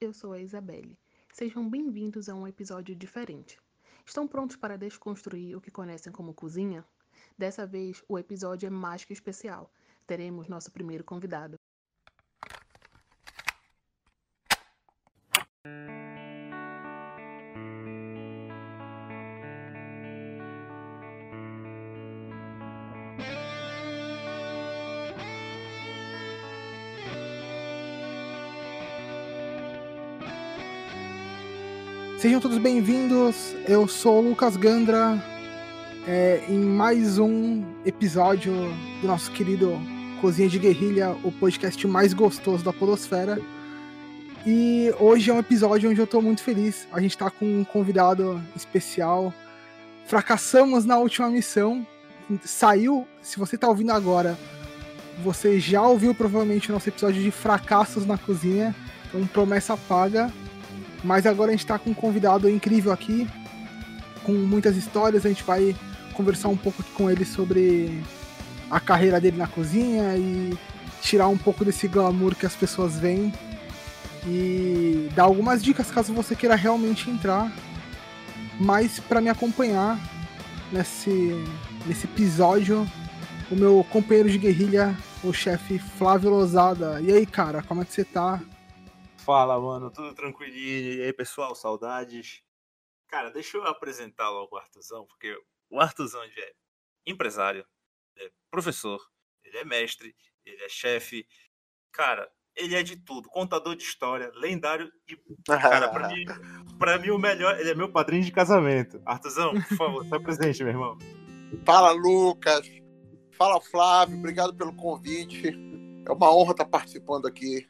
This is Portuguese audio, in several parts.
eu sou a Isabelle. Sejam bem-vindos a um episódio diferente. Estão prontos para desconstruir o que conhecem como cozinha? Dessa vez, o episódio é mais que especial. Teremos nosso primeiro convidado. Sejam todos bem-vindos. Eu sou o Lucas Gandra é, em mais um episódio do nosso querido Cozinha de Guerrilha, o podcast mais gostoso da Podosfera. E hoje é um episódio onde eu tô muito feliz. A gente tá com um convidado especial. Fracassamos na última missão. Saiu, se você tá ouvindo agora, você já ouviu provavelmente o nosso episódio de fracassos na cozinha. Então, promessa paga. Mas agora a gente está com um convidado incrível aqui, com muitas histórias. A gente vai conversar um pouco com ele sobre a carreira dele na cozinha e tirar um pouco desse glamour que as pessoas veem e dar algumas dicas caso você queira realmente entrar. Mas para me acompanhar nesse, nesse episódio, o meu companheiro de guerrilha, o chefe Flávio Lozada. E aí, cara, como é que você tá? Fala, mano, tudo tranquilinho. E aí, pessoal, saudades. Cara, deixa eu apresentar logo o Artuzão, porque o Artuzão é empresário, é professor, ele é mestre, ele é chefe. Cara, ele é de tudo, contador de história, lendário e, cara, pra mim, pra mim o melhor, ele é meu padrinho de casamento. Artuzão, por favor, tá presente, meu irmão. Fala, Lucas. Fala, Flávio. Obrigado pelo convite. É uma honra estar participando aqui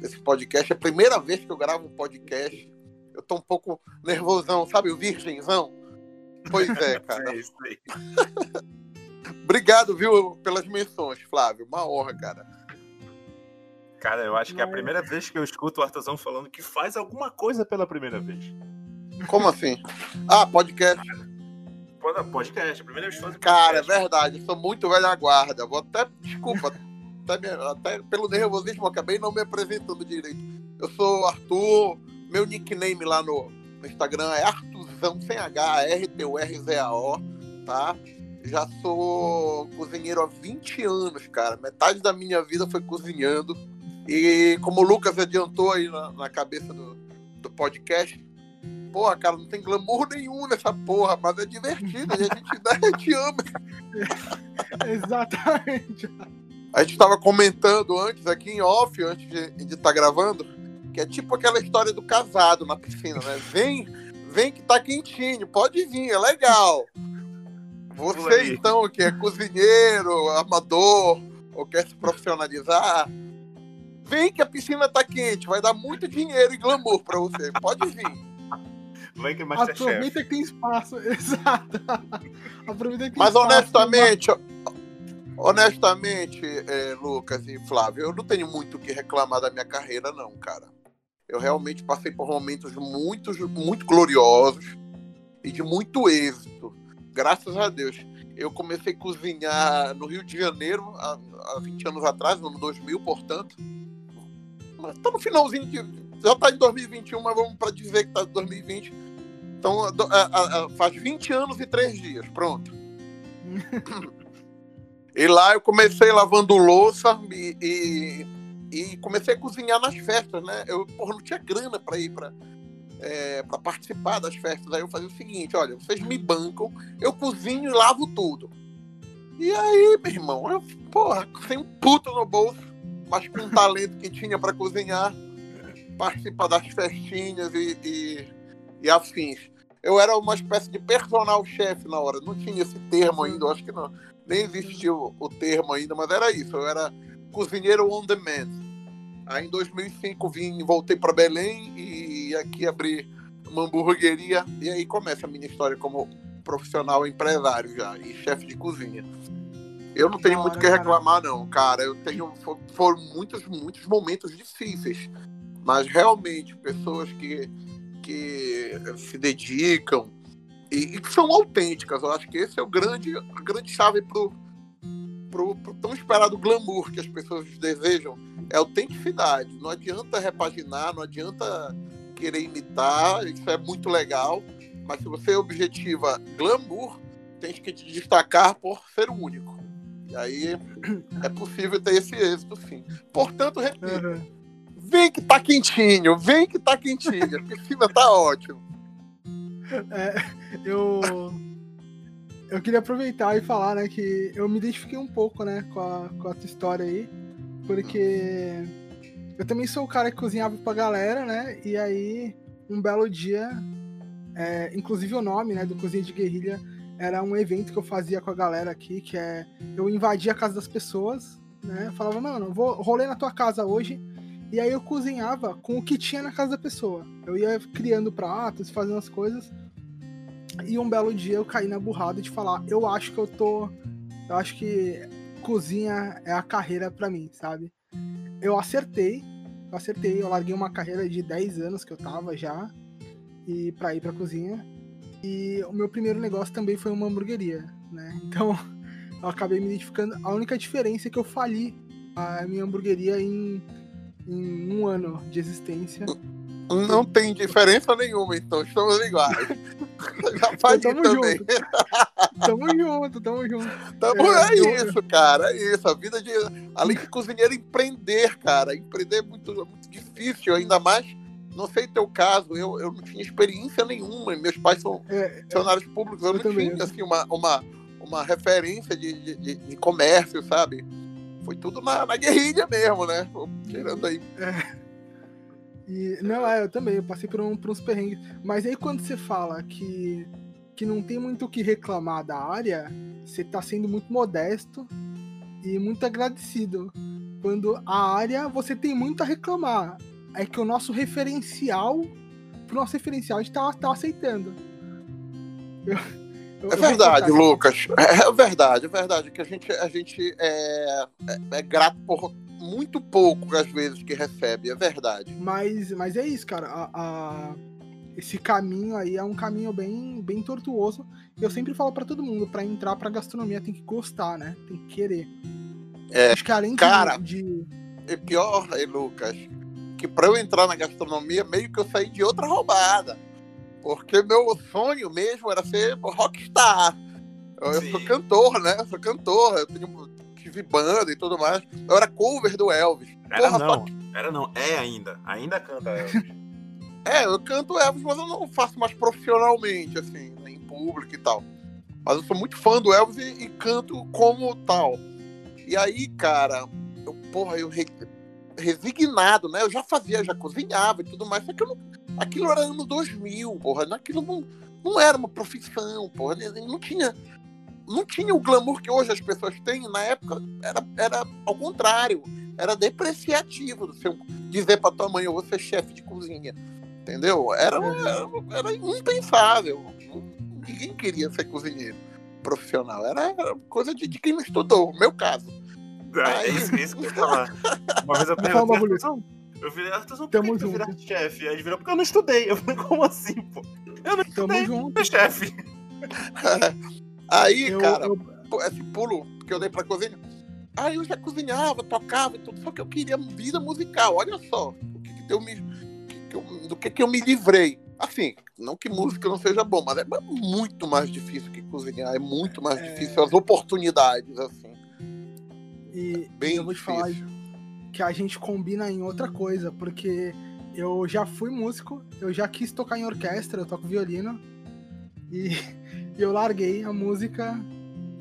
desse podcast. É a primeira vez que eu gravo um podcast. Eu tô um pouco nervosão, sabe? O virgenzão. Pois é, cara. É isso aí. Obrigado, viu, pelas menções, Flávio. Uma honra, cara. Cara, eu acho que é a primeira vez que eu escuto o Artuzão falando que faz alguma coisa pela primeira vez. Como assim? Ah, podcast. Podcast, a primeira vez que Cara, é verdade. Eu sou muito velha guarda. Vou até. Desculpa. Até, me- até pelo nervosismo, acabei não me apresentando direito. Eu sou Arthur. Meu nickname lá no, no Instagram é Artuzão sem H, R-T-U-R-Z-A-O, tá? Já sou cozinheiro há 20 anos, cara. Metade da minha vida foi cozinhando. E como o Lucas adiantou aí na, na cabeça do, do podcast, porra, cara, não tem glamour nenhum nessa porra, mas é divertido, e a gente, a gente ama. Exatamente. A gente tava comentando antes, aqui em off, antes de estar gravando, que é tipo aquela história do casado na piscina, né? Vem, vem que tá quentinho, pode vir, é legal. Você, então, que é cozinheiro, amador, ou quer se profissionalizar, vem que a piscina tá quente, vai dar muito dinheiro e glamour pra você, pode vir. Vai que é. Aproveita que tem espaço. Exato. Aproveita que tem Mas espaço. honestamente, honestamente, é, Lucas e Flávio, eu não tenho muito o que reclamar da minha carreira, não, cara. Eu realmente passei por momentos muito, muito gloriosos e de muito êxito. Graças a Deus. Eu comecei a cozinhar no Rio de Janeiro há, há 20 anos atrás, no ano 2000, portanto. Mas tá no finalzinho de. Já tá em 2021, mas vamos para dizer que tá em 2020. Então, a- a- a- faz 20 anos e 3 dias, pronto. E lá eu comecei lavando louça e, e, e comecei a cozinhar nas festas, né? Eu porra, não tinha grana para ir para é, para participar das festas. Aí eu fazia o seguinte: olha, vocês me bancam, eu cozinho e lavo tudo. E aí, meu irmão, eu, porra, sem um puto no bolso, mas com um talento que tinha para cozinhar, participar das festinhas e, e, e afins. Eu era uma espécie de personal chefe na hora, não tinha esse termo ainda, eu acho que não nem existia o, o termo ainda, mas era isso. Eu era cozinheiro on demand. Aí em 2005 vim, voltei para Belém e aqui abri uma hamburgueria e aí começa a minha história como profissional empresário já e chefe de cozinha. Eu não tenho muito o que cara. reclamar não, cara. Eu tenho fo- foram muitos muitos momentos difíceis, mas realmente pessoas que que se dedicam e, que são autênticas. Eu acho que esse é o grande, a grande chave pro, pro, pro tão esperado glamour que as pessoas desejam é autenticidade. Não adianta repaginar, não adianta querer imitar, isso é muito legal, mas se você objetiva glamour, tem que te destacar por ser o único. E aí é possível ter esse êxito, sim. Portanto, repito, Aham. vem que tá quentinho, vem que tá quentinho, a piscina tá ótimo. É, eu eu queria aproveitar e falar, né, que eu me identifiquei um pouco, né, com a, com a tua história aí, porque eu também sou o cara que cozinhava pra galera, né, e aí um belo dia, é, inclusive o nome, né, do Cozinha de Guerrilha era um evento que eu fazia com a galera aqui, que é eu invadia a casa das pessoas, né, falava, mano, eu vou rolê na tua casa hoje, e aí eu cozinhava com o que tinha na casa da pessoa. Eu ia criando pratos, fazendo as coisas. E um belo dia eu caí na burrada de falar, eu acho que eu tô. Eu acho que cozinha é a carreira pra mim, sabe? Eu acertei, eu acertei, eu larguei uma carreira de 10 anos que eu tava já, e pra ir pra cozinha. E o meu primeiro negócio também foi uma hamburgueria, né? Então eu acabei me identificando. A única diferença é que eu fali a minha hamburgueria em, em um ano de existência. Não tem diferença nenhuma, então estamos iguais. Já faz Tamo também. junto. Tamo junto, tamo junto. Tamo, É, é, isso, cara. É isso. A vida de. Além de cozinheiro, empreender, cara. Empreender é muito, muito difícil, ainda mais. Não sei teu caso, eu, eu não tinha experiência nenhuma. Meus pais são É, funcionários públicos, eu, Eu não também. tinha assim, uma, uma, uma referência de, de, de- de comércio, sabe? Foi tudo na, na guerrilha mesmo, né? Tirando aí. E, não, é, eu também, eu passei por, um, por uns perrengues. Mas aí quando você fala que, que não tem muito o que reclamar da área, você tá sendo muito modesto e muito agradecido. Quando a área você tem muito a reclamar. É que o nosso referencial, pro nosso referencial, a gente tá, tá aceitando. Eu- eu- É verdade, Lucas. É verdade, é verdade. Que a gente, a gente é, é, é grato por muito pouco, às vezes, que recebe. É verdade. Mas, mas é isso, cara. A, a- esse caminho aí é um caminho bem, bem tortuoso. Eu sempre falo pra todo mundo, pra entrar pra gastronomia tem que gostar, né? Tem que querer. É, Acho que além de- cara. de. E pior, aí, Lucas, que pra eu entrar na gastronomia, meio que eu saí de outra roubada. Porque meu sonho mesmo era ser rockstar. Eu, eu sou cantor, né? Eu sou cantor, eu tenho, tive banda e tudo mais. Eu era cover do Elvis. Era Porra, só não, era não, é ainda. Ainda canta Elvis. É, eu canto Elvis, mas eu não faço mais profissionalmente, assim, né, em público e tal. Mas eu sou muito fã do Elvis e, e canto como tal. E aí, cara, eu, porra, eu re- resignado, né? Eu já fazia, já cozinhava e tudo mais, só que eu não, aquilo era ano 2000, porra, aquilo não, não era uma profissão, porra, não tinha não tinha o glamour que hoje as pessoas têm, na época era, era ao contrário, era depreciativo do seu dizer pra tua mãe, eu vou ser chefe de cozinha. Entendeu? Era, era, era impensável. Ninguém queria ser cozinheiro profissional. Era, era coisa de, de quem não estudou, meu caso. É isso, isso que eu ia falar. Uma vez eu perguntei, eu virei, Arthurzão, por Tamo que junto. chefe? Aí ele virou, porque eu não estudei. Eu falei, como assim, pô? Eu não Tamo estudei, junto. chefe. Aí, Eu, cara, eu- esse pulo que eu dei pra cozinha. Aí eu já cozinhava, tocava e tudo, só que eu queria vida musical. Olha só, o que que eu me, que que eu- do que, que eu me livrei. Assim, não que música não seja bom, mas é muito mais difícil que cozinhar, é muito mais É. difícil as oportunidades, assim. e Bem eu vou te falar difícil. que a gente combina em outra coisa, porque eu já fui músico, eu já quis tocar em orquestra, eu toco violino, e eu larguei a música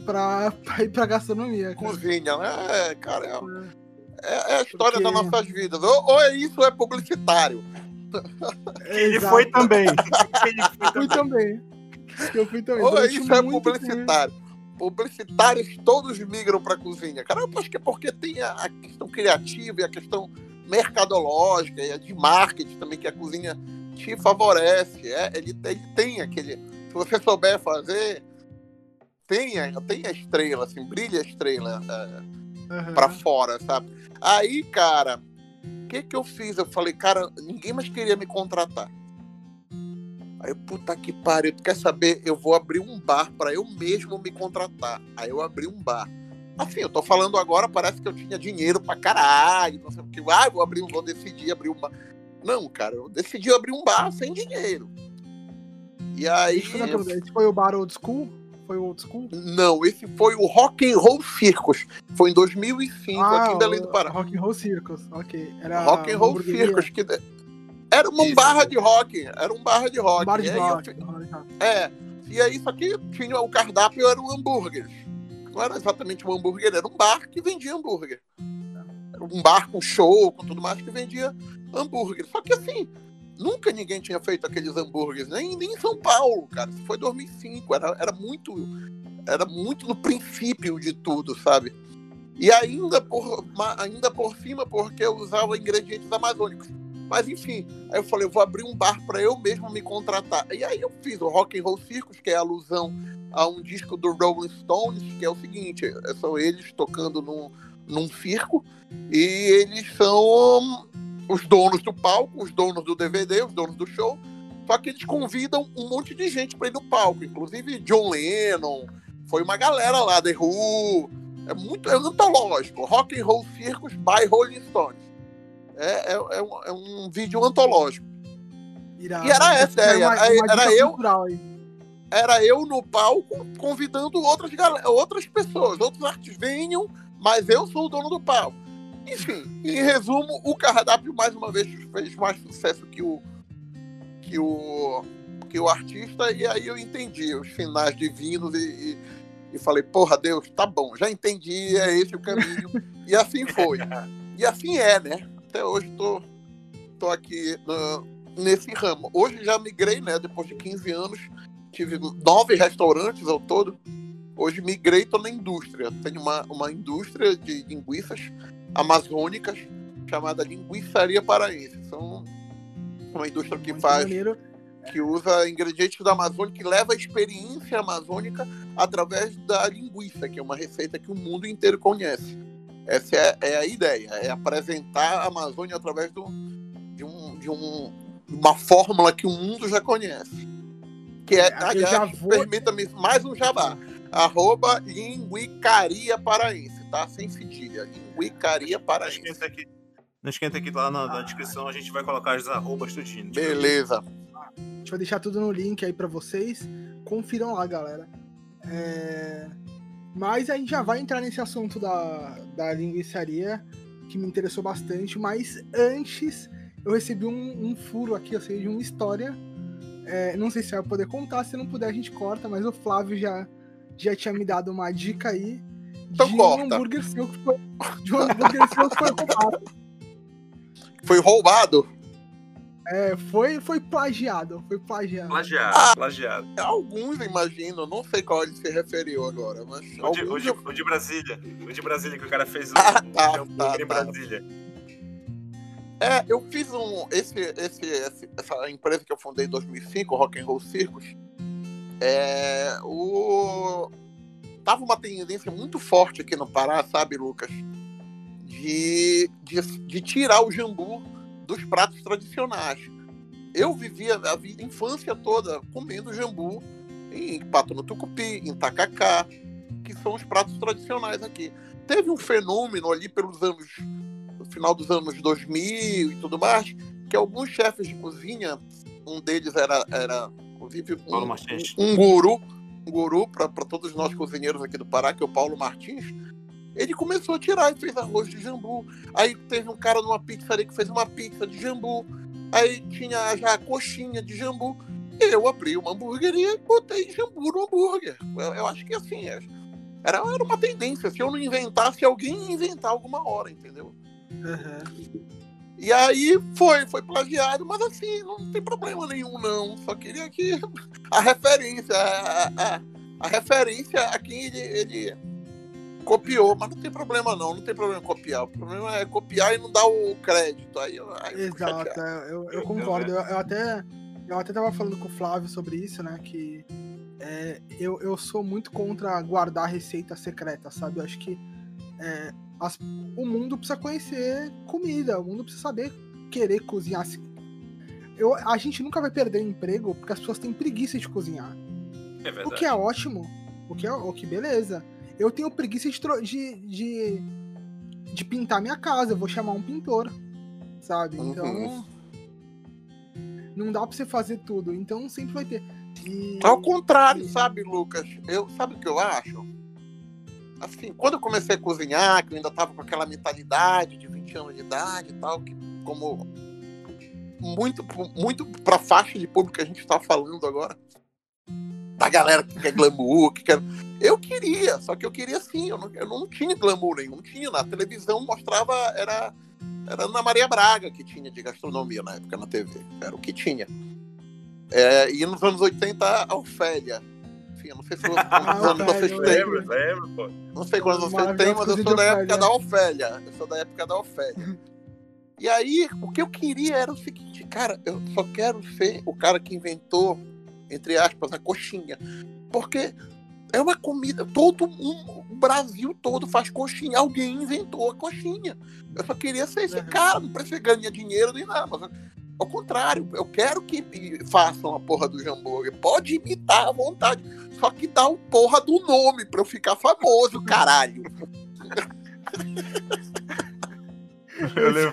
pra, pra ir pra gastronomia. cara. Cozinha, né? Cara, é, é- é a história Porque- das nossas vidas. Ou, ou é isso ou é publicitário. Ele foi também. Ele foi Fui também. Eu fui também. Ou é Durante isso ou é muito tempo. publicitário. Publicitários todos migram para cozinha. Cara, eu acho que é porque tem a, a questão criativa e a questão mercadológica e a de marketing também que a cozinha te favorece. É, ele, ele tem aquele. Se você souber fazer, tem a, tem a estrela, assim, brilha a estrela. é, Aham. pra fora, sabe? Aí, cara, o que que eu fiz? Eu falei, cara, ninguém mais queria me contratar. Aí, puta que pariu, tu quer saber? Eu vou abrir um bar pra eu mesmo me contratar. Aí eu abri um bar. Assim, eu tô falando agora, parece que eu tinha dinheiro pra caralho, não sei o que. Ah, vou abrir, vou decidir abrir uma. Não, cara, eu decidi abrir um bar sem dinheiro. E aí. Deixa eu fazer uma pergunta, Esse foi o bar old school? Foi o old school? Não, esse foi o Rock and Roll Circus. Foi em 2005, aqui em Belém do Pará. Ah, Rock and Roll Circus, ok. Era Rock and Roll. Circus, que era uma Isso, barra de rock, era um barra de rock. Um bar de E aí eu rock. fi- bar de rock. É, e aí só que tinha o cardápio era um hambúrguer. Não era exatamente um hambúrguer, era um bar que vendia hambúrguer. Era um bar com show, com tudo mais que vendia hambúrguer. Só que assim, nunca ninguém tinha feito aqueles hambúrgueres, nem, nem em São Paulo, cara. Foi 2005, era, era muito era muito no princípio de tudo, sabe? E ainda por, ainda por cima, porque eu usava ingredientes amazônicos. Mas enfim, aí eu falei, eu vou abrir um bar para eu mesmo me contratar. E aí eu fiz o Rock and Roll Circus, que é alusão a um disco do Rolling Stones, que é o seguinte, são eles tocando num, num circo, e eles são os donos do palco, os donos do DVD, os donos do show, só que eles convidam um monte de gente para ir no palco, inclusive John Lennon, foi uma galera lá, The Who, é muito é antológico, Rock and Roll Circus by Rolling Stones. É, é, é um, é um vídeo antológico. Irado. E era essa Era uma- uma era eu- cultural. Era eu no palco convidando outras, outras pessoas, outros artistas venham, mas eu sou o dono do palco. Enfim, em resumo, o cardápio mais uma vez fez mais sucesso que o que o que o artista e aí eu entendi os finais divinos e, e, e falei, porra, Deus, tá bom, já entendi, é esse o caminho. e assim foi. E assim é, né? Até hoje tô, tô aqui ah, nesse ramo. Hoje já migrei, né? Depois de 15 anos, tive nove restaurantes ao todo. Hoje migrei, tô na indústria. Tenho uma, uma indústria de linguiças amazônicas chamada Linguiçaria Paraense. São uma indústria que Muito faz maneiro. que usa ingredientes da Amazônia, que leva a experiência amazônica através da linguiça, que é uma receita que o mundo inteiro conhece. Essa é, é a ideia, é apresentar a Amazônia através do, de, um, de um, uma fórmula que o mundo já conhece. Que é, aliás, vou- permita-me mais um jabá. Arroba linguicaria paraense, tá? Sem cedilha. Linguicaria Não paraense. esquenta aqui. Não esquenta aqui lá na, na descrição, a gente vai colocar as arrobas tudinho. Beleza. A gente vai deixar tudo no link aí pra vocês. Confiram lá, galera. É, Mas a gente já vai entrar nesse assunto da, da linguiçaria, que me interessou bastante. Mas antes, eu recebi um, um furo aqui, ou seja, uma história. É, Não sei se vai poder contar, se não puder a gente corta, mas o Flávio já, já tinha me dado uma dica aí. Então de um corta. hambúrguer seu que foi. De um hambúrguer seu que foi roubado. Foi roubado? É, foi, foi plagiado. Foi plagiado. Plagiado, Ah. plagiado. Alguns, imagino, não sei qual ele se referiu agora, mas O de, o de- eu- o de Brasília. O de Brasília, que o cara fez o, Ah, o tá, hambúrguer tá, em tá. Brasília. É, eu fiz um. Esse, esse, esse- essa empresa que eu fundei em 2005, o Rock and Roll Circus, é, o, tava uma tendência muito forte aqui no Pará, sabe, Lucas? De, de, de tirar o jambu dos pratos tradicionais. Eu vivia a vida, a infância toda comendo jambu em pato no tucupi, em tacacá, que são os pratos tradicionais aqui. Teve um fenômeno ali pelos anos no final dos anos 2000 e tudo mais, que alguns chefes de cozinha, um deles era, era inclusive, um, um, um guru, um guru para todos nós cozinheiros aqui do Pará, que é o Paulo Martins, ele começou a tirar e fez arroz de jambu. Aí teve um cara numa pizzaria que fez uma pizza de jambu. Aí tinha já a coxinha de jambu. Eu abri uma hamburgueria e botei jambu no hambúrguer. Eu, eu acho que assim, é- era, era uma tendência. Se eu não inventasse, alguém ia inventar alguma hora, entendeu? Aham. E aí foi, foi plagiado, mas assim, não tem problema nenhum, não. Só queria que a referência, a, a, a referência a quem ele, ele copiou, mas não tem problema não, não tem problema em copiar. O problema é copiar e não dar o crédito. Aí, aí Exato, é, eu, eu Eu- concordo. eu- Eu, eu até eu até tava falando com o Flávio sobre isso, né? Que é, eu, eu sou muito contra guardar receita secreta, sabe? Eu acho que é, as- o mundo precisa conhecer comida, o mundo precisa saber querer cozinhar. Eu, a gente nunca vai perder emprego porque as pessoas têm preguiça de cozinhar. É O verdade. que é ótimo, o que é o que beleza. Eu tenho preguiça de, de, de, de pintar minha casa, eu vou chamar um pintor, sabe? Uhum. Então. Não dá pra você fazer tudo, então sempre vai ter. E- Ao contrário, sabe, Lucas? Eu, sabe o que eu acho? Assim, quando eu comecei a cozinhar, que eu ainda tava com aquela mentalidade de 20 anos de idade e tal, que como muito, muito pra faixa de público que a gente tá falando agora, da galera que quer glamour, que quer. Eu queria, só que eu queria sim, eu não, eu não tinha glamour nenhum, tinha. Na televisão mostrava, era, era Ana Maria Braga que tinha de gastronomia na época na TV, era o que tinha. É, e nos anos 80, a Ofélia. Não sei se anos vocês têm. Lembra, lembra, pô. Não sei quantos vocês têm, mas eu sou da época da Ofélia. Eu sou da época da Ofélia. E aí, o que eu queria era o seguinte, cara, eu só quero ser o cara que inventou, entre aspas, a coxinha. Porque é uma comida, todo mundo, o Brasil todo faz coxinha. Alguém inventou a coxinha. Eu só queria ser esse Uhum. cara, não precisa ganhar dinheiro nem nada. Mas, ao contrário, eu quero que façam a porra do hambúrguer. Pode imitar à vontade. Só que dá o porra do nome pra eu ficar famoso, caralho. Eu.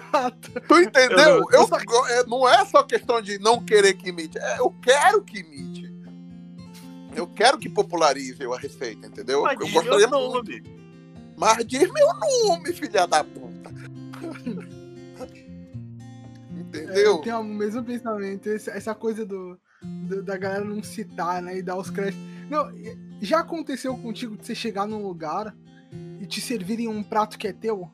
Tu entendeu? Eu Eu, é, não é só questão de não querer que imite, é, eu quero que imite. Eu quero que popularize a receita, entendeu? Mas eu diz gostaria meu muito. nome. Mas diz meu nome, filha da puta. Entendeu? Eu tenho o mesmo pensamento, essa coisa do, do- da galera não citar, né? E dar os créditos. Não, já aconteceu contigo de você chegar num lugar e te servirem um prato que é teu?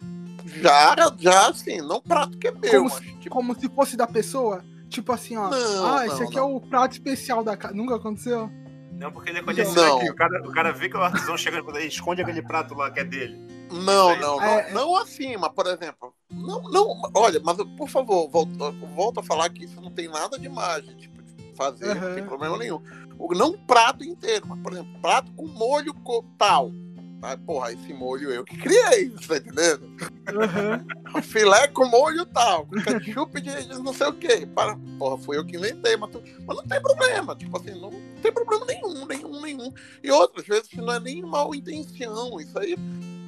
Já, já, assim, não prato que é meu, Como mas se- tipo, Como se fosse da pessoa? Tipo assim, ó. Não, ah, não, esse aqui não. é o prato especial da casa. Nunca aconteceu? Não, porque ele é conhecido Não. aqui. O cara, o cara vê que o artesão chega e esconde aquele prato lá que é dele. Não, Isso aí. não, não, É, é. não assim, mas por exemplo, não, não, olha, mas por favor, volta, volta a falar que isso não tem nada de mágica, tipo, de fazer, não tem problema nenhum. O- Não um prato inteiro, mas por exemplo, prato com molho tal. Ah, porra, esse molho eu que criei, você tá entendendo? Aham. Filé com molho tal, com ketchup de, de não sei o quê. Para, porra, fui eu que inventei, mas, tu- mas não tem problema, tipo assim, não, tem problema nenhum, nenhum, nenhum. E outras vezes não é nem mal intenção, isso aí,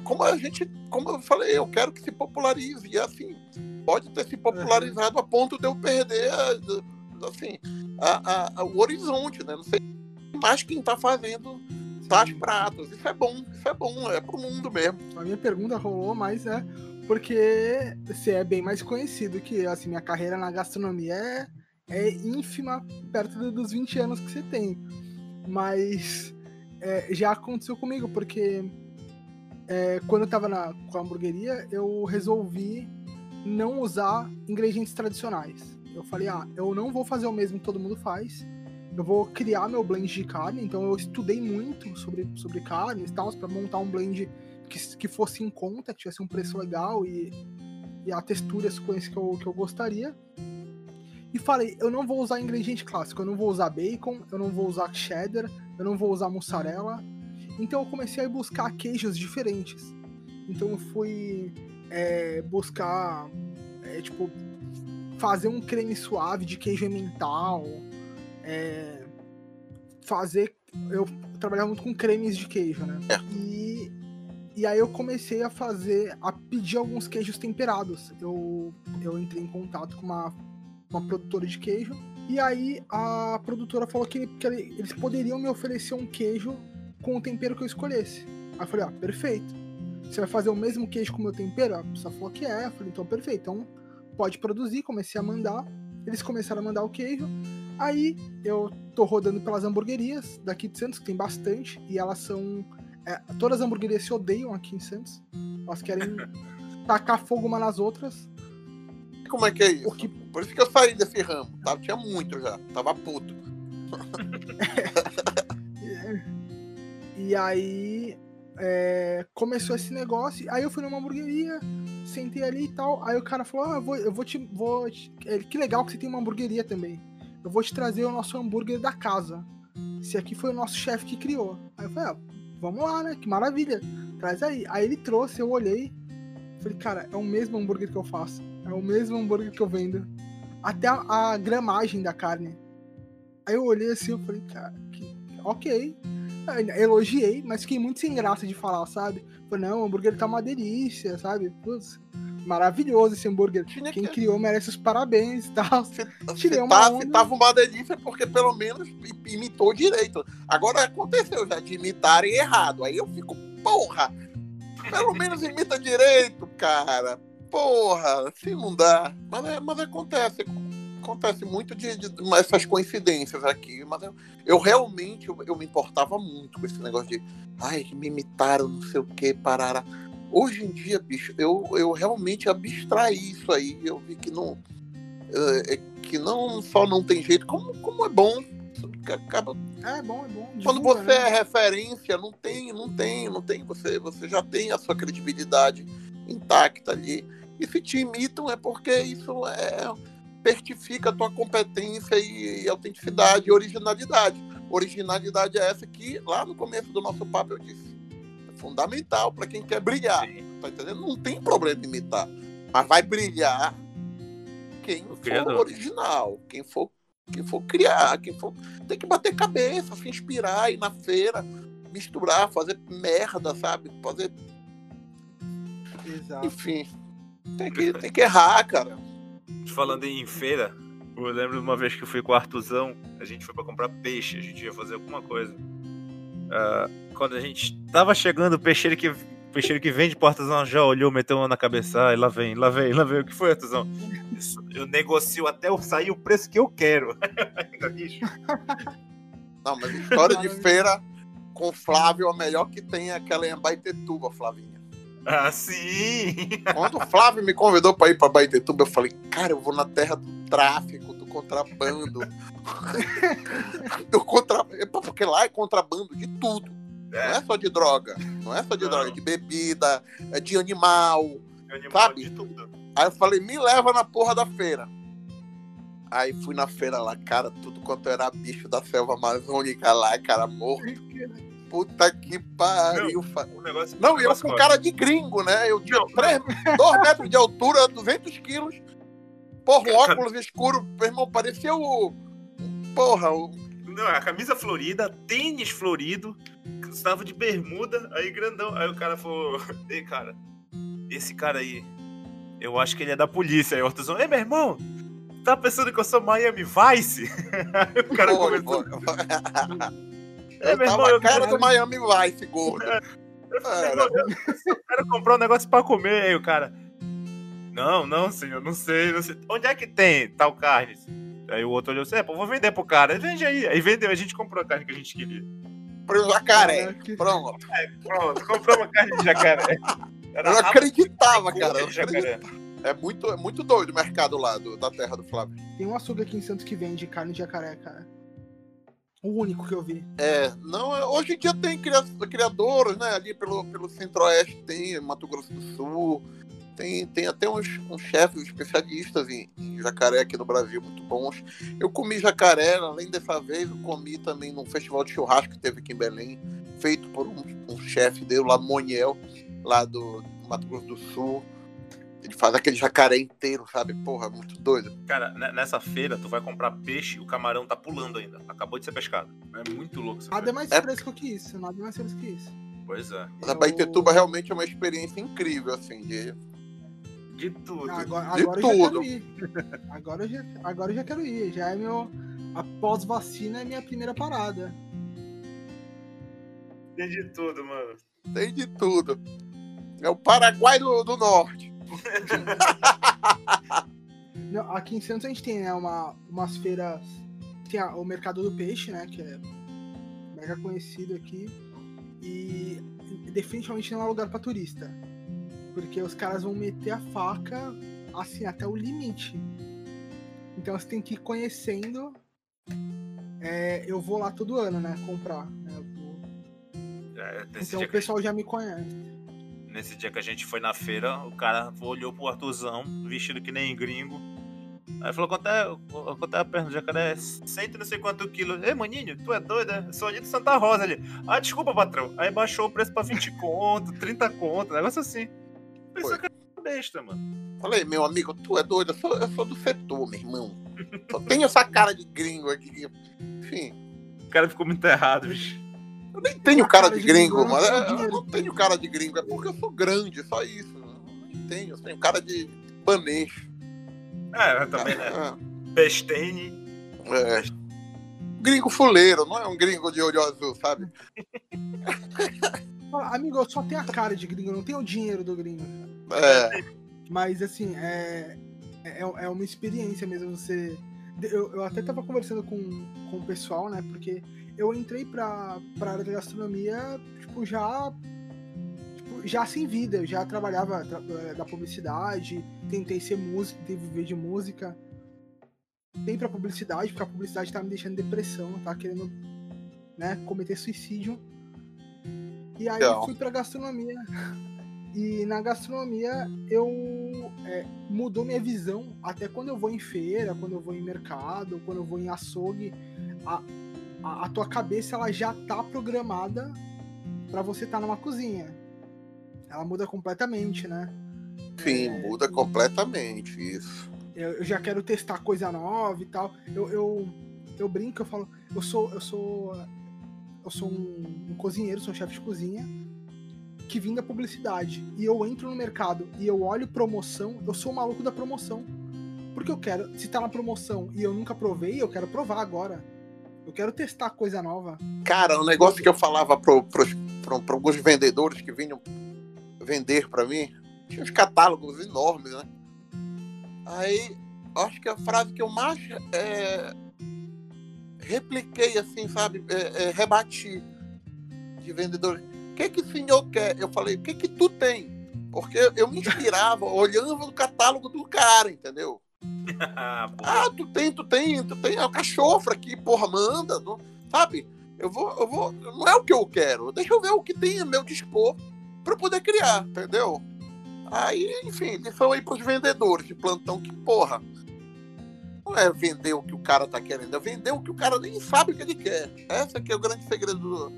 como a gente, como eu falei, eu quero que se popularize, e assim, pode ter se popularizado a ponto de eu perder, assim, a- a- a- o horizonte, né? Não sei mais quem tá fazendo tais pratos. Isso é bom, isso é bom, é pro mundo mesmo. A minha pergunta rolou, mas é porque você é bem mais conhecido que eu, assim, minha carreira na gastronomia é, é ínfima perto do- dos 20 anos que você tem. Mas é, já aconteceu comigo, porque é, quando eu tava na, com a hamburgueria, eu resolvi não usar ingredientes tradicionais. Eu falei, ah, eu não vou fazer o mesmo que todo mundo faz. Eu vou criar meu blend de carne, então eu estudei muito sobre, sobre carnes e tal, para montar um blend que, que fosse em conta, que tivesse um preço legal e, e a textura, as coisas que eu, que eu gostaria. E falei, eu não vou usar ingrediente clássico, eu não vou usar bacon, eu não vou usar cheddar, eu não vou usar mussarela. Então eu comecei a buscar queijos diferentes. Então eu fui é, buscar, é, tipo, fazer um creme suave de queijo emmental, é, fazer. Eu trabalhava muito com cremes de queijo, né? E, e aí eu comecei a fazer, a pedir alguns queijos temperados. Eu, eu entrei em contato com uma, uma produtora de queijo. E aí a produtora falou que, que ele- eles poderiam me oferecer um queijo com o tempero que eu escolhesse. Aí eu falei, ah, perfeito. Você vai fazer o mesmo queijo com o meu tempero? A pessoa falou que é. Eu falei, então perfeito. Então pode produzir. Comecei a mandar. Eles começaram a mandar o queijo. Aí eu tô rodando pelas hamburguerias daqui de Santos, que tem bastante, e elas são. é, todas as hamburguerias se odeiam aqui em Santos. Elas querem tacar fogo uma nas outras. Como é que é isso? Que- Por isso que eu saí desse ramo, tá? Tinha muito já, tava puto. E aí é, começou esse negócio. Aí eu fui numa hamburgueria, sentei ali e tal. Aí o cara falou: Ah, eu vou, eu vou te. Vou te- é, que legal que você tem uma hamburgueria também. Eu vou te trazer o nosso hambúrguer da casa. Esse aqui foi o nosso chefe que criou. Aí eu falei: ah, vamos lá, né? Que maravilha. Traz aí. Aí ele trouxe, eu olhei. Falei, cara, é o mesmo hambúrguer que eu faço. É o mesmo hambúrguer que eu vendo. Até a, a gramagem da carne. Aí eu olhei assim, eu falei, cara, que, ok. Elogiei, mas fiquei muito sem graça de falar, sabe? Falei, não, o hambúrguer tá uma delícia, sabe? Putz, maravilhoso esse hambúrguer. Tinha Quem que- criou merece os parabéns e tal. Se, Tirei uma tá- onda. tava uma delícia, porque pelo menos imitou direito. Agora aconteceu já de imitarem errado. Aí eu fico, porra! Pelo menos imita direito, cara. Porra, assim não dá. Mas, é- mas acontece. Acontece muito de, de- de essas coincidências aqui. Mas eu, eu realmente eu, eu me importava muito com esse negócio de ai, me imitaram, não sei o que, parará. Hoje em dia, bicho, eu, eu realmente abstraí isso aí. Eu vi que não. é, que não só não tem jeito, como, como é bom. Acaba, É bom, é bom. quando divulga, você né? é referência, não tem, não tem, não tem. Você, você já tem a sua credibilidade intacta ali. E se te imitam é porque isso é certifica a tua competência e, e autenticidade e originalidade. Originalidade é essa que lá no começo do nosso papo eu disse. É fundamental para quem quer brilhar. Sim. Tá entendendo? Não tem problema em imitar. Mas vai brilhar quem for criador. original, quem for, quem for criar, quem for. Tem que bater cabeça, se inspirar, ir na feira, misturar, fazer merda, sabe? Fazer. Exato. Enfim. Tem que, tem que errar, cara. Falando em feira, eu lembro de uma vez que eu fui com o Artuzão, a gente foi pra comprar peixe, a gente ia fazer alguma coisa. Ah, quando a gente tava chegando, o peixeiro que, o peixeiro que vende pro já olhou, meteu a mão na cabeça, e lá vem, lá vem, lá vem. O que foi, Artuzão? Isso, Eu negocio até eu sair o preço que eu quero. Não, mas história de feira com Flávio, a melhor que tem é aquela em Baitetuba, Flavinha. Ah, sim! Quando o Flávio me convidou para ir para Baitetuba, eu falei, cara, eu vou na terra do tráfico, do contrabando. do contra... é Porque lá é contrabando de tudo. Não é só de droga. Não é só de Não. droga, é de bebida, é de animal. Animal Sabe? de tudo. Aí eu falei, me leva na porra da feira. Aí fui na feira lá, cara, tudo quanto era bicho da selva amazônica lá, cara, morto. Puta que pariu. fa- O negócio, Não, eu com cara de gringo, né? Eu tinha Não, 2 metros de altura, 200 quilos. Porra, um óculos escuro, meu irmão, parecia o. Porra, o. Não, a camisa florida, tênis florido, estava de bermuda, aí grandão. Aí o cara falou: Ei, cara, esse cara aí, eu acho que ele é da polícia. Aí o Artuzão, ei, meu irmão, tá pensando que eu sou Miami Vice? Aí o cara Foi, começou. foi. É, Eu meu tava irmão, eu cara do Miami Vice, gordo. Eu falei, Era. "Irmão, eu quero comprar um negócio pra comer. Aí o cara, não, não, senhor, não sei, não sei. Onde é que tem tal carne? Aí o outro olhou assim, é, pô, vou vender pro cara. Ele, Vende aí. Aí vendeu, a gente comprou a carne que a gente queria. Pro jacaré. Pronto. Pronto, compramos a carne de jacaré. Era Eu não acreditava, cara. eu jacaré. É muito, é muito doido o mercado lá do- da terra do Flávio. Tem um açougue aqui em Santos que vende carne de jacaré, cara. O único que eu vi. É, não, é- hoje em dia tem cria- criadores, né? Ali pelo, pelo centro-oeste tem Mato Grosso do Sul. Tem, tem até uns, uns chefes especialistas em, em jacaré aqui no Brasil, muito bons. Eu comi jacaré, além dessa vez, eu comi também num festival de churrasco que teve aqui em Belém, feito por um, um chefe dele, lá Moniel, lá do Mato Grosso do Sul. Ele faz aquele jacaré inteiro, sabe? Porra, muito doido. Cara, ne- nessa feira, tu vai comprar peixe, o camarão tá pulando ainda. Acabou de ser pescado. É muito louco essa Nada é mais É- fresco que isso. Nada é mais fresco que isso. Pois é. Mas a Eu- Baitetuba realmente é uma experiência incrível, assim, de, De tudo. Agora, De agora eu já tudo. quero ir. Agora eu já, agora eu já quero ir. Já é meu. Após vacina é minha primeira parada. Tem de tudo, mano. Tem de tudo. É o Paraguai do, do Norte. Não, aqui em Santos a gente tem né, uma, umas feiras. Tem a- o Mercado do Peixe, né? Que é mega conhecido aqui. E definitivamente não é lugar pra turista. Porque os caras vão meter a faca assim até o limite. Então você tem que ir conhecendo. É, eu vou lá todo ano, né? Comprar. né, vou- É, Então o pessoal já me conhece. Nesse dia que a gente foi na feira, o cara olhou pro Artuzão, vestido que nem gringo. Aí falou, quanto é, quanto é a perna do jacaré? Cento e não sei quanto quilos. Ei, maninho, tu é doido, é? Sou ali de Santa Rosa ali. Ah, desculpa, patrão. Aí baixou o preço pra 20 conto, 30 conto, negócio assim. Foi. que era besta, mano. Falei, meu amigo, tu é doido? Eu sou, eu sou do setor, meu irmão. Só tenho essa cara de gringo aqui. Enfim, O cara ficou muito errado, bicho. Eu nem tenho A cara cara de de gringo, eu mano. tenho É, Eu dinheiro. não tenho cara de gringo, é porque eu sou grande, só isso. Eu não tenho, eu tenho cara de banês. É, também, né? Pestene. É, é. Gringo fuleiro, não é um gringo de olho azul, sabe? Amigo, eu só tenho a cara de gringo, eu não tenho o dinheiro do gringo. É, Mas assim, é, é, é uma experiência mesmo você. Eu, eu até tava conversando com, com o pessoal, né? Porque eu entrei pra, pra área da gastronomia, tipo, já. tipo, já sem vida, eu já trabalhava tra- eh, da publicidade, tentei ser músico, tentei viver de música. Vim pra publicidade, porque a publicidade tá me deixando em depressão, tá querendo né, cometer suicídio. E aí eu fui pra gastronomia. E na gastronomia eu é, mudou minha visão. Até quando eu vou em feira, quando eu vou em mercado, quando eu vou em açougue, a, a, a tua cabeça ela já tá programada para você estar numa cozinha. Ela muda completamente, né? sim, É, muda completamente isso. eu, eu já quero testar coisa nova e tal. Eu, eu, eu brinco, eu falo, eu sou, eu sou, eu sou um, um cozinheiro, sou um chefe de cozinha que vim da publicidade e eu entro no mercado e eu olho promoção, eu sou o maluco da promoção. Porque eu quero, se tá na promoção e eu nunca provei, eu quero provar agora. Eu quero testar coisa nova. Cara, um negócio que eu falava para alguns vendedores que vinham vender para mim, tinha uns catálogos enormes, né? Aí, acho que a frase que eu mais é, repliquei, assim, sabe, é, é, rebati de vendedor. O que que o senhor quer? Eu falei, o que que tu tem? Porque eu me inspirava olhando no catálogo do cara, entendeu? Ah, tu tem, tu tem, tu tem. É o cachofra aqui, porra, manda. Não, sabe? Eu vou, eu vou. Não é o que eu quero. Deixa eu ver o que tem a meu dispor pra eu poder criar, entendeu? Aí, enfim, lição aí pros vendedores de plantão que, porra. Não é vender o que o cara tá querendo, é vender o que o cara nem sabe o que ele quer. Esse aqui é o grande segredo do,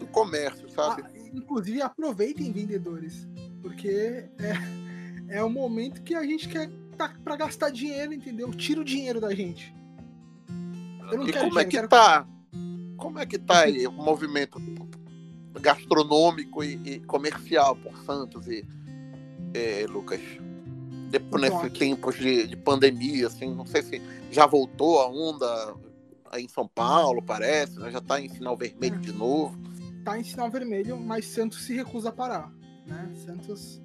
do comércio, sabe? Ah, inclusive, aproveitem vendedores. Porque é, é o momento que a gente quer tá pra gastar dinheiro, entendeu? Tira o dinheiro da gente. Eu não E quero como é dinheiro, que quero- tá? Como é que tá aí o movimento gastronômico e, e comercial por Santos e eh, Lucas? Depois Então, nesses tempos de, de pandemia, assim, não sei se já voltou a onda aí em São Paulo, parece, né? já tá em sinal vermelho É. de novo. tá em sinal vermelho, mas Santos se recusa a parar, né? Santos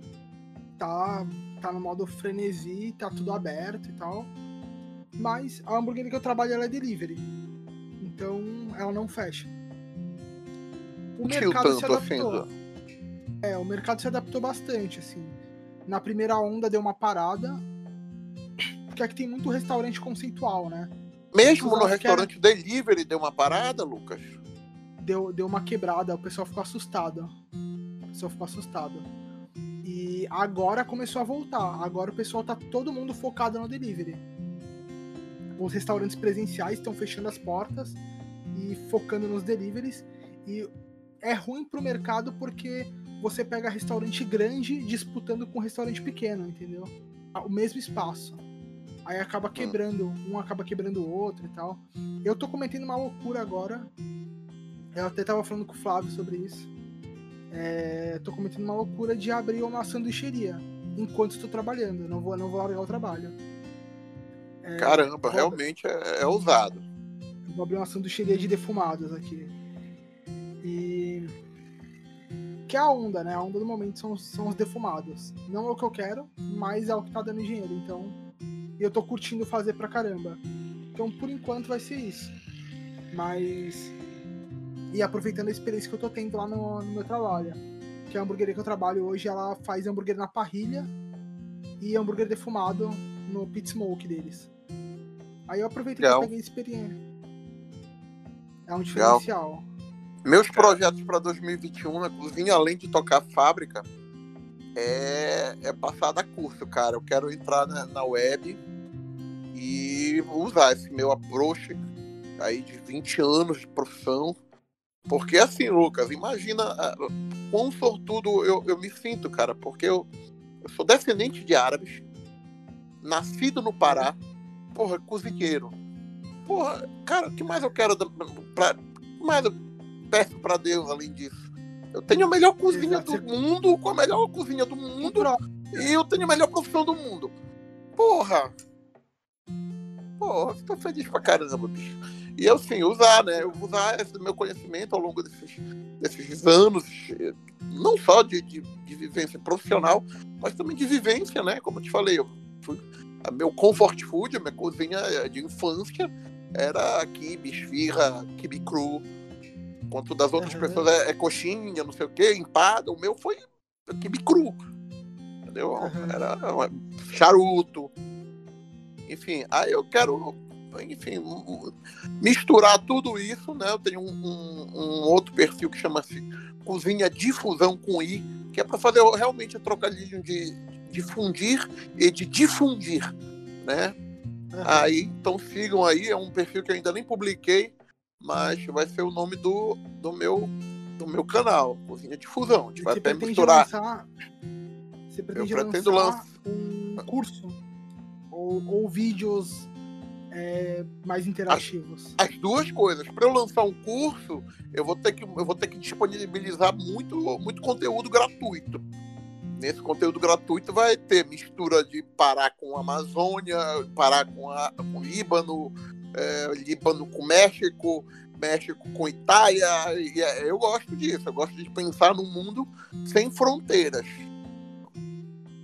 tá, tá no modo frenesi, tá tudo aberto e tal. Mas a hamburgueria que eu trabalho ela é delivery. Então ela não fecha. O mercado se assim, adaptou. É, o mercado se adaptou bastante, assim. Na primeira onda deu uma parada. Porque aqui tem muito restaurante conceitual, né? Mesmo no Pessoas restaurante delivery deu uma parada, Lucas? deu, deu uma quebrada, o pessoal ficou assustado. O pessoal ficou assustado. E agora começou a voltar. Agora o pessoal tá todo mundo focado no delivery. Os restaurantes presenciais estão fechando as portas e focando nos deliveries. E é ruim pro mercado porque você pega restaurante grande disputando com restaurante pequeno, entendeu? O mesmo espaço. Aí acaba quebrando, um acaba quebrando o outro e tal. Eu tô cometendo uma loucura agora, eu até tava falando com o Flávio sobre isso. É, tô cometendo uma loucura de abrir uma sanduicheria enquanto estou trabalhando. Não vou, não vou largar o trabalho. É, Caramba, vou- realmente é, é ousado. Vou abrir uma sanduicheria de defumados aqui. E. Que é a onda, né? A onda do momento são, são os defumados. Não é o que eu quero, mas é o que tá dando dinheiro. Então. E eu tô curtindo fazer pra caramba. Então, por enquanto, vai ser isso. Mas. E aproveitando a experiência que eu tô tendo lá no, no meu trabalho. Que a hamburgueria que eu trabalho hoje, ela faz hambúrguer na parrilha e hambúrguer defumado no pit smoke deles. Aí eu aproveitei Legal. que eu peguei experiência. É um Legal. diferencial. Meus projetos para 2021 na cozinha, além de tocar fábrica, é, é passar da curso, cara. Eu quero entrar na, na web e usar esse meu approach aí de 20 anos de profissão. Porque assim, Lucas, imagina ah, quão sortudo eu, eu me sinto, cara, porque eu, eu sou descendente de árabes, nascido no Pará, porra, cozinheiro. Porra, cara, o que mais eu quero da- pra, mais eu peço pra Deus além disso? Eu tenho a melhor cozinha Exato. do mundo, com a melhor cozinha do mundo, e eu tenho a melhor profissão do mundo. Porra! Porra, tô feliz pra caramba, bicho. E eu sim, usar, né? Eu vou usar esse meu conhecimento ao longo desses, desses anos, não só de, de, de vivência profissional, mas também de vivência, né? Como eu te falei, eu fui, a meu comfort food, a minha cozinha de infância era quibe, esfirra, quibe cru. Enquanto das outras Uhum. pessoas é, é coxinha, não sei o quê, empada, o meu foi quibe cru. Entendeu? Uhum. Era uma- charuto. Enfim, aí eu quero, enfim, misturar tudo isso, né? Eu tenho um, um- um outro perfil que chama-se Cozinha Difusão com I, que é para fazer realmente a trocadilho de difundir e de difundir, né? Aham. Aí, então sigam aí, é um perfil que eu ainda nem publiquei, mas vai ser o nome do, do meu do meu canal, Cozinha Difusão. A gente vai até misturar. lançar. Você pretende pretendo lançar um curso ou, ou vídeos é, mais interativos. as duas coisas. Para eu lançar um curso, eu vou ter que eu vou ter que disponibilizar muito muito conteúdo gratuito. Nesse conteúdo gratuito vai ter mistura de Pará com Amazônia, Pará com, a, com Líbano, é, Líbano com México, México com Itália. E é- eu gosto disso. Eu gosto de pensar num mundo sem fronteiras.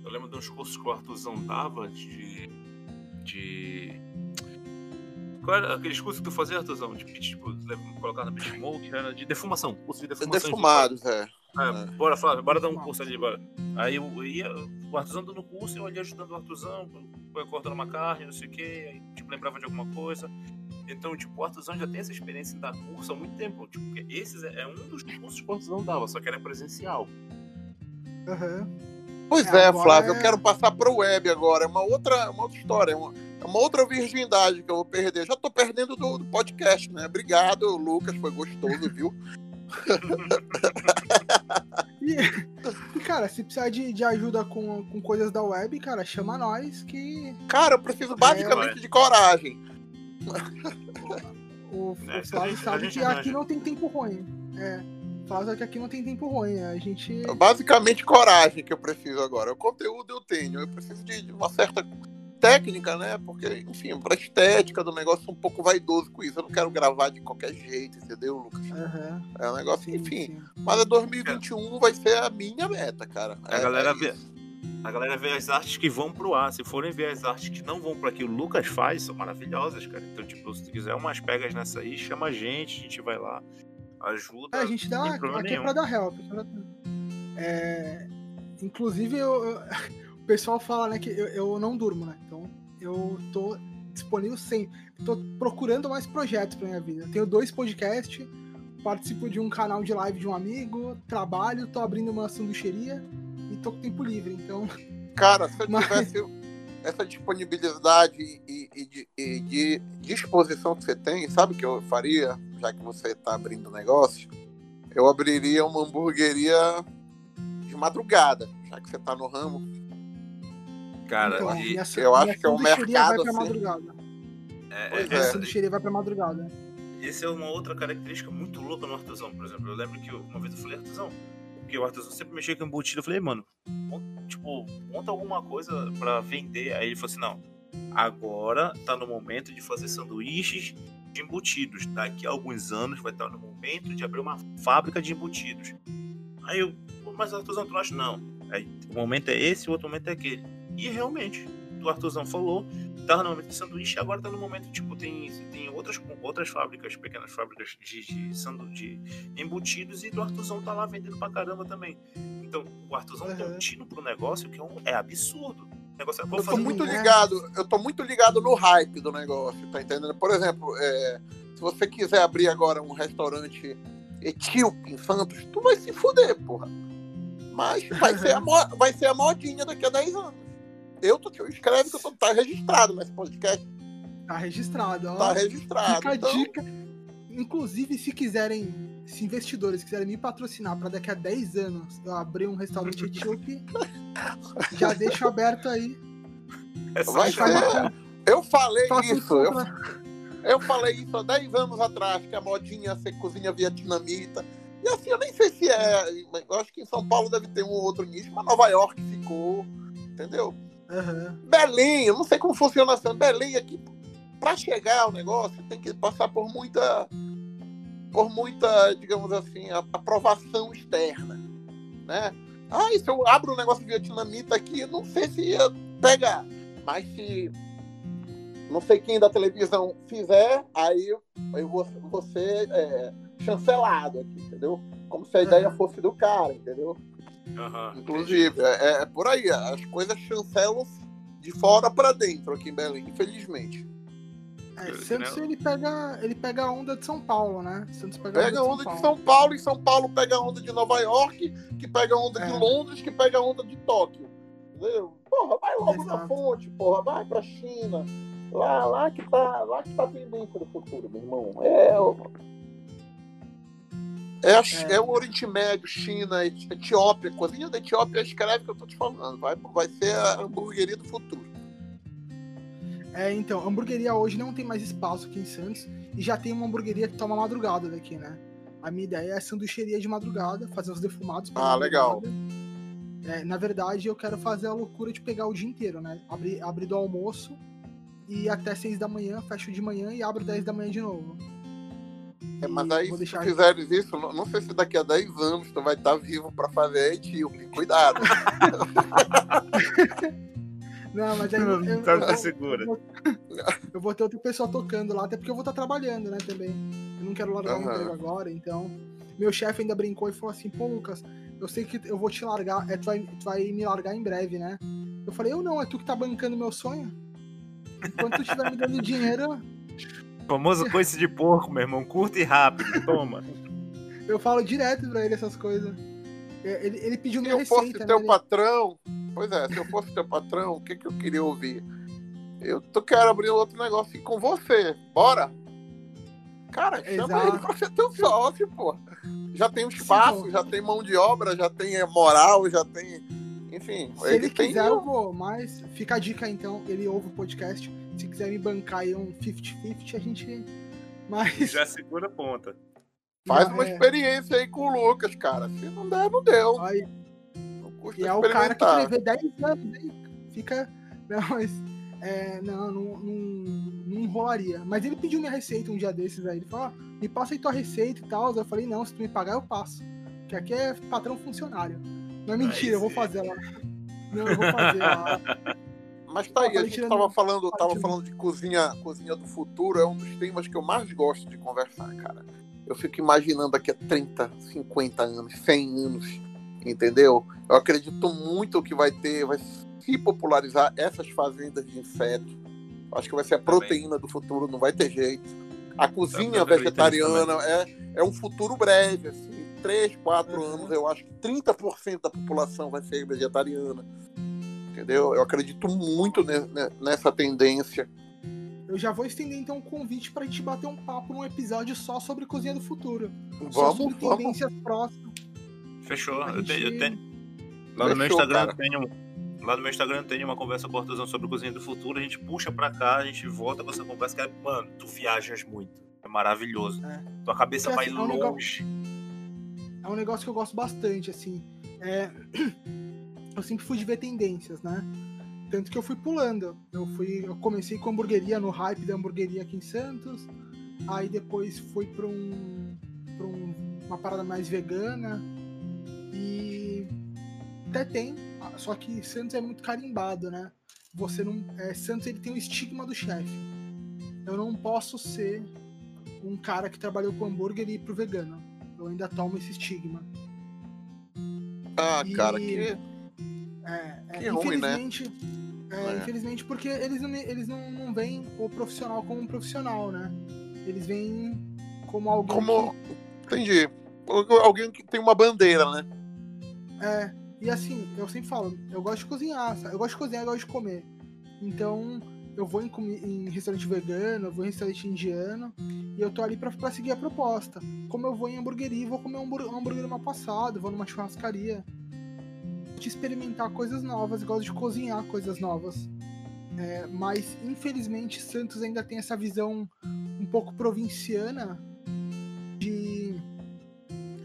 Eu lembro de uns cursos que o Arthurzão dava de. de. Qual era aqueles cursos que tu fazia, Arthurzão? De pitch, tipo, colocar na pitch smoke, era de defumação. Curso de defumação. Defumados, é. É, É. bora, Flávio, bora dar um curso ali, bora. Aí eu ia, o Artuzão dando curso, eu ali ajudando o Artuzão, foi cortando uma carne, não sei o quê, aí, tipo, lembrava de alguma coisa. Então, tipo, o Artuzão já tem essa experiência em dar curso há muito tempo. Tipo, porque esses é, é um dos cursos que o Artuzão dava, só que era presencial. Aham. Pois É, é, Flávio, é- eu quero passar pro web agora. É uma outra, uma outra história, é uma, é uma outra virgindade que eu vou perder. Já tô perdendo do, do podcast, né? Obrigado, Lucas, foi gostoso, viu? E, cara, se precisar de, de ajuda com, com coisas da web, cara, chama nós que Cara, eu preciso basicamente É, de coragem. o, o É, a Flávio sabe que aqui não tem tempo ruim. É. O Flávio sabe que aqui não tem tempo ruim. A gente. Basicamente coragem que eu preciso agora. O conteúdo eu tenho, eu preciso de, de uma certa técnica, né? Porque, enfim, pra estética do negócio, eu sou um pouco vaidoso com isso. Eu não quero gravar de qualquer jeito, entendeu, Lucas? Aham. É um negócio, sim, enfim. sim. Mas a 2021 vai ser a minha meta, cara. A É- galera é vê-. A galera vê as artes que vão pro ar. Se forem ver as artes que não vão para que o Lucas faz, são maravilhosas, cara. Então, tipo, se tu quiser umas pegas nessa aí, chama a gente, a gente vai lá, ajuda. É, a gente dá aqui é nenhum. pra dar help. é pra- É, inclusive, eu- pessoal fala né, que eu, eu não durmo, né? Então eu tô disponível sempre. Tô procurando mais projetos pra minha vida. Eu tenho dois podcasts, participo de um canal de live de um amigo, trabalho, tô abrindo uma sanduicheria e tô com tempo livre. Então, Cara, se eu Mas- tivesse essa disponibilidade e, e de, e de disposição que você tem, sabe o que eu faria, já que você está abrindo negócio? Eu abriria uma hamburgueria de madrugada, já que você está no ramo. Cara, então e- minha, eu acho que é um mercado, vai pra assim. madrugada. é, Pois é, Minha é. sanduicheria vai pra madrugada. Esse é uma outra característica muito louca no artesão, por exemplo. Eu lembro que eu- uma vez eu falei artesão, porque o artesão sempre mexia com embutido. Eu falei, mano, tipo, monta alguma coisa pra vender. Aí ele falou assim: não, agora tá no momento de fazer sanduíches de embutidos. Daqui a alguns anos vai estar no momento de abrir uma fábrica de embutidos. Aí eu, "Pô, mas artesão, tu não acha? Não. Aí, o momento é esse, o outro momento é aquele. E realmente, o artesão falou, tava no momento de sanduíche, agora tá no momento, tipo, tem, tem outras, outras fábricas, pequenas fábricas de, de, sandu, de embutidos e do Artuzão tá lá vendendo pra caramba também. Então, o tem um Uhum. tino pro negócio que é, um- é absurdo. O negócio é, Eu tô muito né? ligado, eu tô muito ligado no hype do negócio, tá entendendo? Por exemplo, é, se você quiser abrir agora um restaurante etíope em Santos, tu vai se fuder, porra. Mas vai ser a, vai ser a modinha daqui a 10 anos. Eu tô, escreve que eu tô, tá registrado nesse podcast, Tá registrado, ó. tá registrado. Fica a Então, dica. Inclusive, se quiserem, se investidores quiserem me patrocinar para daqui a 10 anos eu abrir um restaurante etíope, já deixo aberto aí. É vai ser- eu falei Faço isso, eu, Eu falei isso há 10 anos atrás, que a modinha ser cozinha vietnamita. E assim, eu nem sei se é. Eu acho que em São Paulo deve ter um outro nicho, mas Nova York ficou. Entendeu? Aham. Belém, eu não sei como funciona essa. Belém aqui, para chegar ao negócio, tem que passar por muita. Por muita, digamos assim, aprovação externa. Né? Ah, se eu abro um negócio vietnamita aqui, não sei se ia pegar. Mas se não sei quem da televisão fizer, aí eu, vou, vou ser é, chancelado aqui, entendeu? Como se a ideia fosse do cara, entendeu? Aham. Inclusive, é, é por aí. As coisas chancelam de fora para dentro aqui em Belém, infelizmente. É, Santos ele pega, ele pega a onda de São Paulo, né? Santos pega, Pega a onda de São Paulo, e São Paulo pega a onda de Nova York, que pega a onda de É. Londres, que pega a onda de Tóquio. Entendeu? Porra, vai logo na Exato. fonte, porra, vai pra China. Lá, lá que tá, lá que tá a tendência do futuro, meu irmão. É, o- é, É. é o Oriente Médio, China, Eti- Etiópia. Cozinha da Etiópia escreve que eu tô te falando. Vai, vai ser a hamburgueria do futuro. É, então, a hamburgueria hoje não tem mais espaço aqui em Santos e já tem uma hamburgueria que toma madrugada daqui, né? A minha ideia é sanduicheria de madrugada, fazer os defumados. pra Ah, legal. É, na verdade, eu quero fazer a loucura de pegar o dia inteiro, né? Abrir, abrir do almoço e até seis da manhã, fecho de manhã e abro 10 da manhã de novo. É, mas aí, se tu fizeres isso, não, não sei se daqui a 10 anos tu vai estar vivo pra fazer a etíope. Cuidado. Não, mas aí eu, eu, Tá eu- segura. eu vou- eu vou ter outra pessoa tocando lá, até porque eu vou estar trabalhando, né, também. Eu não quero largar o Aham. emprego agora, então. Meu chefe ainda brincou e falou assim, pô, Lucas, eu sei que eu vou te largar, é, tu, vai, tu vai me largar em breve, né? Eu falei, eu não, é tu que tá bancando meu sonho. Enquanto tu estiver me dando dinheiro, Famoso coice de porco, meu irmão. Curto e rápido. Toma. eu falo direto pra ele essas coisas. É, Ele, ele pediu Se minha eu fosse receita, teu né? patrão, pois é, se eu fosse teu patrão, o que, que eu queria ouvir? Eu tô, quero abrir outro negócio aqui com você. Bora? Cara, chama Exato. ele pra ser teu sócio, pô. Já tem um espaço, pô. já tem mão de obra, já tem eh, moral, já tem. Enfim, Se ele, tem. quiser, eu vou, mas fica a dica então, ele ouve o podcast. Se quiser me bancar aí um 50-50, a gente. Mas. Já segura a ponta. Faz uma é. experiência aí com o Lucas, cara. Se não der, não deu. Aí, Não custa E é o cara que prevê 10 anos, aí fica. Não, mas. É, não, não, não, não enrolaria. Mas ele pediu minha receita um dia desses aí. Ele falou: ah, me passa aí tua receita e tal. Eu falei: não, se tu me pagar, eu passo. Porque aqui é patrão funcionário. Não é mentira, eu vou sim. fazer lá. Não, eu vou fazer lá. Mas tá aí, a gente tava falando, tava falando de cozinha, cozinha do futuro, é um dos temas que eu mais gosto de conversar, cara. Eu fico imaginando daqui a 30, 50 anos, 100 anos, entendeu? Eu acredito muito que vai ter, vai se popularizar essas fazendas de insetos. Acho que vai ser a proteína do futuro, não vai ter jeito. A cozinha vegetariana é, é um futuro breve, assim. 3, 4 Uhum. anos, eu acho que 30% da população vai ser vegetariana. Entendeu? Eu acredito muito ne- ne- nessa tendência. Eu já vou estender então o convite pra gente bater um papo num episódio só sobre cozinha do futuro. só Vamos, sobre vamos. tendências próximas. Fechou. A Eu tenho, eu gente- tenho- Lá no meu Fechou, Instagram cara. tenho. Lá no meu Instagram tem uma conversa com o sobre cozinha do futuro. A gente puxa pra cá, a gente volta com essa conversa. Que é, mano, tu viajas muito. É maravilhoso. É. Tua cabeça Porque, vai assim, é um negócio- longe. é um negócio que eu gosto bastante, assim. É, Eu sempre fui de ver tendências, né? Tanto que eu fui pulando. Eu fui, eu comecei com hamburgueria no hype da hamburgueria aqui em Santos. Aí depois fui para um, pra um- uma parada mais vegana. E até tem, só que Santos é muito carimbado, né? Você não, é, Santos ele tem o estigma do chefe. Eu não posso ser um cara que trabalhou com hambúrguer e ir pro vegano. Eu ainda tomo esse estigma. Ah, E- cara, que. É, é, Que ruim, né? infelizmente, é, É. infelizmente porque eles não, eles não, não veem o profissional como um profissional, né? Eles veem como alguém Como. Entendi. Alguém que tem uma bandeira, né? que... É, e assim, eu sempre falo, eu gosto de cozinhar, sabe? eu gosto de cozinhar, eu gosto de comer. Então, eu vou em, em restaurante vegano, eu vou em restaurante indiano, e eu tô ali pra, pra seguir a proposta. Como eu vou em hamburgueria, vou comer um hambúrguer, um hambúrguer mal passado, vou numa churrascaria. De experimentar coisas novas, gosto de cozinhar coisas novas. É, mas, infelizmente, Santos ainda tem essa visão pouco provinciana de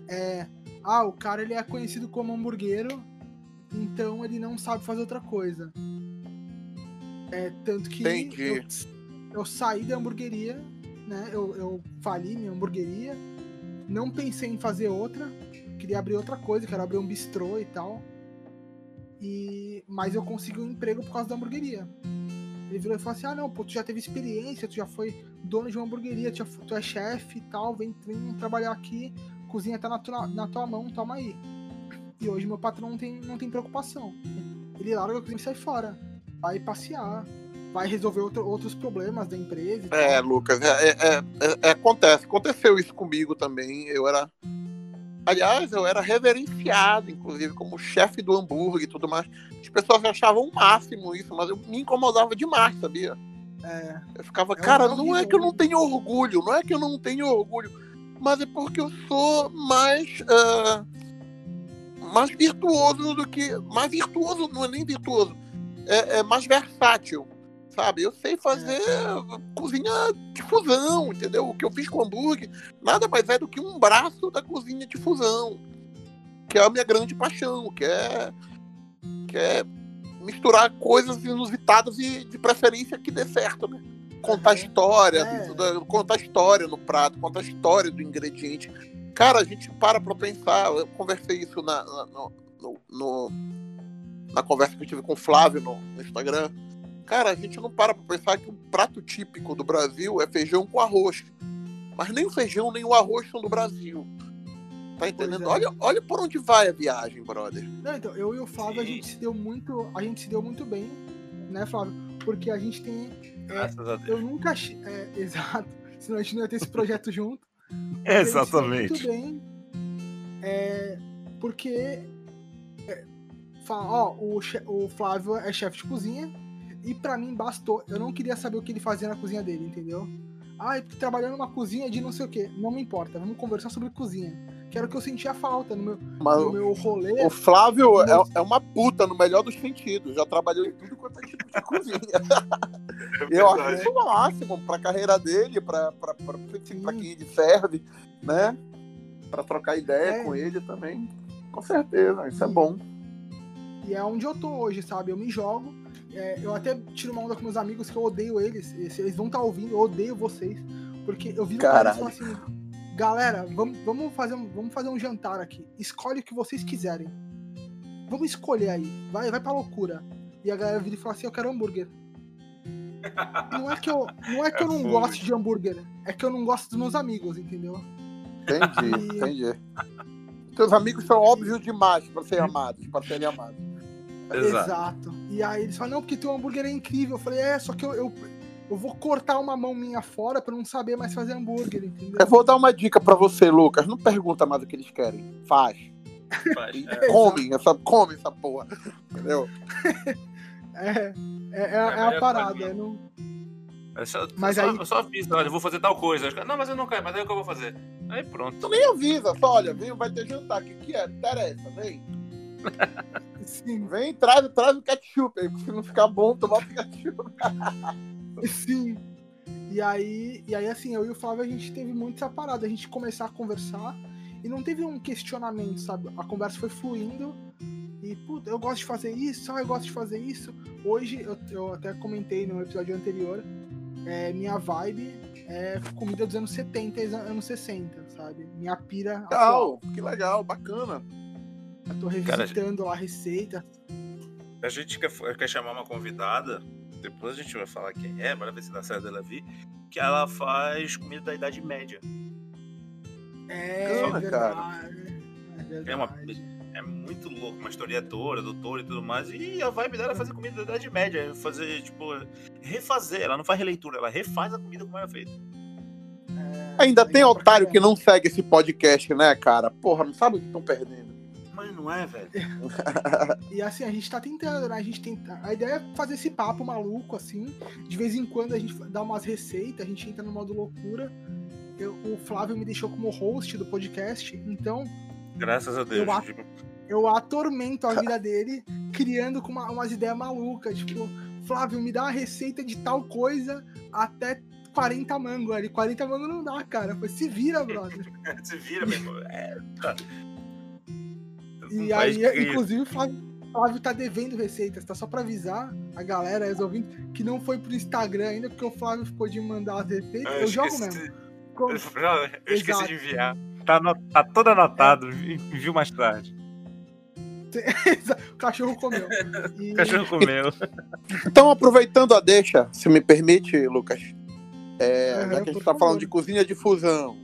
é, ah, o cara ele é conhecido como hamburguero, então ele não sabe fazer outra coisa. É, tanto que eu, eu saí da hamburgueria, né? Eu, eu fali minha hamburgueria, não pensei em fazer outra, queria abrir outra coisa, quero abrir um bistrô e tal. E, mas eu consegui um emprego por causa da hamburgueria. Ele virou e falou assim: Ah, não, pô, tu já teve experiência, tu já foi dono de uma hamburgueria, tu, já, tu é chefe e tal, vem, vem trabalhar aqui, cozinha tá na tua, na tua mão, toma aí. E hoje meu patrão não tem, não tem preocupação. Ele larga a cozinha e sai fora. Vai passear, vai resolver outro- outros problemas da empresa. É, Lucas, é, é- é- é- acontece. Aconteceu isso comigo também. Eu era. Aliás, eu era reverenciado, inclusive, como chefe do hambúrguer e tudo mais. As pessoas achavam o máximo isso, mas eu me incomodava demais, sabia? É, Eu ficava, É cara, horrível, não é que eu não tenho orgulho, não é que eu não tenho orgulho, mas é porque eu sou mais. ah, mais virtuoso do que. Mais virtuoso, não é nem virtuoso, é, é mais versátil, sabe? Eu sei fazer cozinha de fusão, entendeu? O que eu fiz com hambúrguer nada mais é do que um braço da cozinha de fusão, que é a minha grande paixão, que é. que é misturar coisas inusitadas e de preferência que dê certo, né? Contar Aham. história, É. contar história no prato, contar história do ingrediente. Cara, a gente para pra pensar. Eu conversei isso na, na, no- no- na conversa que eu tive com o Flávio no, no Instagram. Cara, a gente não para pra pensar que o prato típico do Brasil é feijão com arroz. Mas nem o feijão nem o arroz são do Brasil. Tá entendendo? é. Olha, olha por onde vai a viagem, brother. Não, então, eu e o Flávio, a gente se deu muito. A gente se deu muito bem, né, Flávio? Porque a gente tem. Graças a Deus. Eu nunca achei. É, exato. Senão a gente não ia ter esse projeto junto. A gente se deu Exatamente. Muito bem. É, porque. é, fala, ó, o, o Flávio é chefe de cozinha. E pra mim bastou. Eu não queria saber o que ele fazia na cozinha dele, entendeu? Ah, é porque trabalhando numa cozinha de não sei o que. Não me importa. Vamos conversar sobre cozinha. Que era o que eu sentia falta no meu, Mas no meu rolê. o Flávio Meu- é, é uma puta no melhor dos sentidos. Já trabalhou em tudo quanto é tipo de cozinha. Eu acho isso o máximo pra carreira dele, pra, pra, pra, Sim. pra quem ele serve, né? Pra trocar ideia É. com ele também. Com certeza, isso é bom. E é onde eu tô hoje, sabe? Eu me jogo. É, eu até tiro uma onda com meus amigos que eu odeio eles. eles vão estar ouvindo, eu odeio vocês. Porque eu pra eles e falo assim: galera, vamos, vamos, fazer um, vamos fazer um jantar aqui. Escolhe o que vocês quiserem. Vamos escolher aí. Vai, vai pra loucura. E a galera vira e fala assim: eu quero hambúrguer. Não é que eu, não, é que É eu não fogo. gosto de hambúrguer, é que eu não gosto dos meus amigos, entendeu? Entendi, E- entendi. Teus amigos são óbvios demais pra serem amados, pra serem amados. Exato. E aí eles falam, não, porque teu hambúrguer é incrível. Eu falei, é, só que eu, eu, eu vou cortar uma mão minha fora pra não saber mais fazer hambúrguer, entendeu? Eu vou dar uma dica pra você, Lucas. Não pergunta mais o que eles querem. Faz. Faz, é. come, essa, come essa porra. Entendeu? É, é, é, é a melhor parada. coisa. é não- É só, Mas só, aí- eu só aviso, olha, eu vou fazer tal coisa. Não, mas eu não quero, mas aí o que eu vou fazer? Aí pronto. Tu nem avisa, só olha, vem, vai ter jantar. O que, que é? Interessa, vem. Sim, Vem, traz, traz o ketchup aí, porque se não ficar bom, tomar o ketchup. sim. E aí, e aí, assim, eu e o Flávio, a gente teve muito essa parada. A gente começar a conversar e não teve um questionamento, sabe? A conversa foi fluindo. E, puta, eu gosto de fazer isso, ah, eu gosto de fazer isso. Hoje, eu, eu até comentei no episódio anterior, é, minha vibe é comida dos anos 70 e anos 60, sabe? Minha pira atual. Legal, que legal, bacana. Eu tô revisitando lá a receita. A gente quer, quer chamar uma convidada, depois a gente vai falar quem é, para ver se dá certo dela vir, que ela faz comida da Idade Média. É Bacana, verdade. É verdade. É uma- É muito louco, uma historiadora, doutora e tudo mais. E a vibe dela é fazer comida da Idade Média. é Fazer, tipo, refazer. Ela não faz releitura, ela refaz a comida como era feita. É, Ainda tem otário que não segue esse podcast, né, cara? Porra, não sabe o que estão perdendo. Não é, velho. E assim, a gente tá tentando, né? A gente tenta. A ideia é fazer esse papo maluco, assim. De vez em quando a gente dá umas receitas, a gente entra no modo loucura. Eu- o Flávio me deixou como host do podcast, então Graças a Deus. Eu tipo, eu atormento a vida dele, criando com uma- umas ideias malucas. Tipo, Flávio, me dá uma receita de tal coisa até 40 mango ali. 40 mango não dá, cara. Foi, se vira, brother. Se vira, meu irmão. É, tá. E Um aí, que- inclusive, o Flávio, Flávio tá devendo receitas, tá? Só pra avisar a galera, os ouvintes, que não foi pro Instagram ainda, porque o Flávio ficou de mandar as receitas. Ah, Eu jogo esqueci- mesmo. Com- Eu, eu esqueci Exato. de enviar. Tá, ano- tá todo anotado, envio mais tarde. o cachorro comeu. E- O cachorro comeu. Então, aproveitando a deixa, se me permite, Lucas, é, Aham, já que a gente tá favor. falando de cozinha de fusão,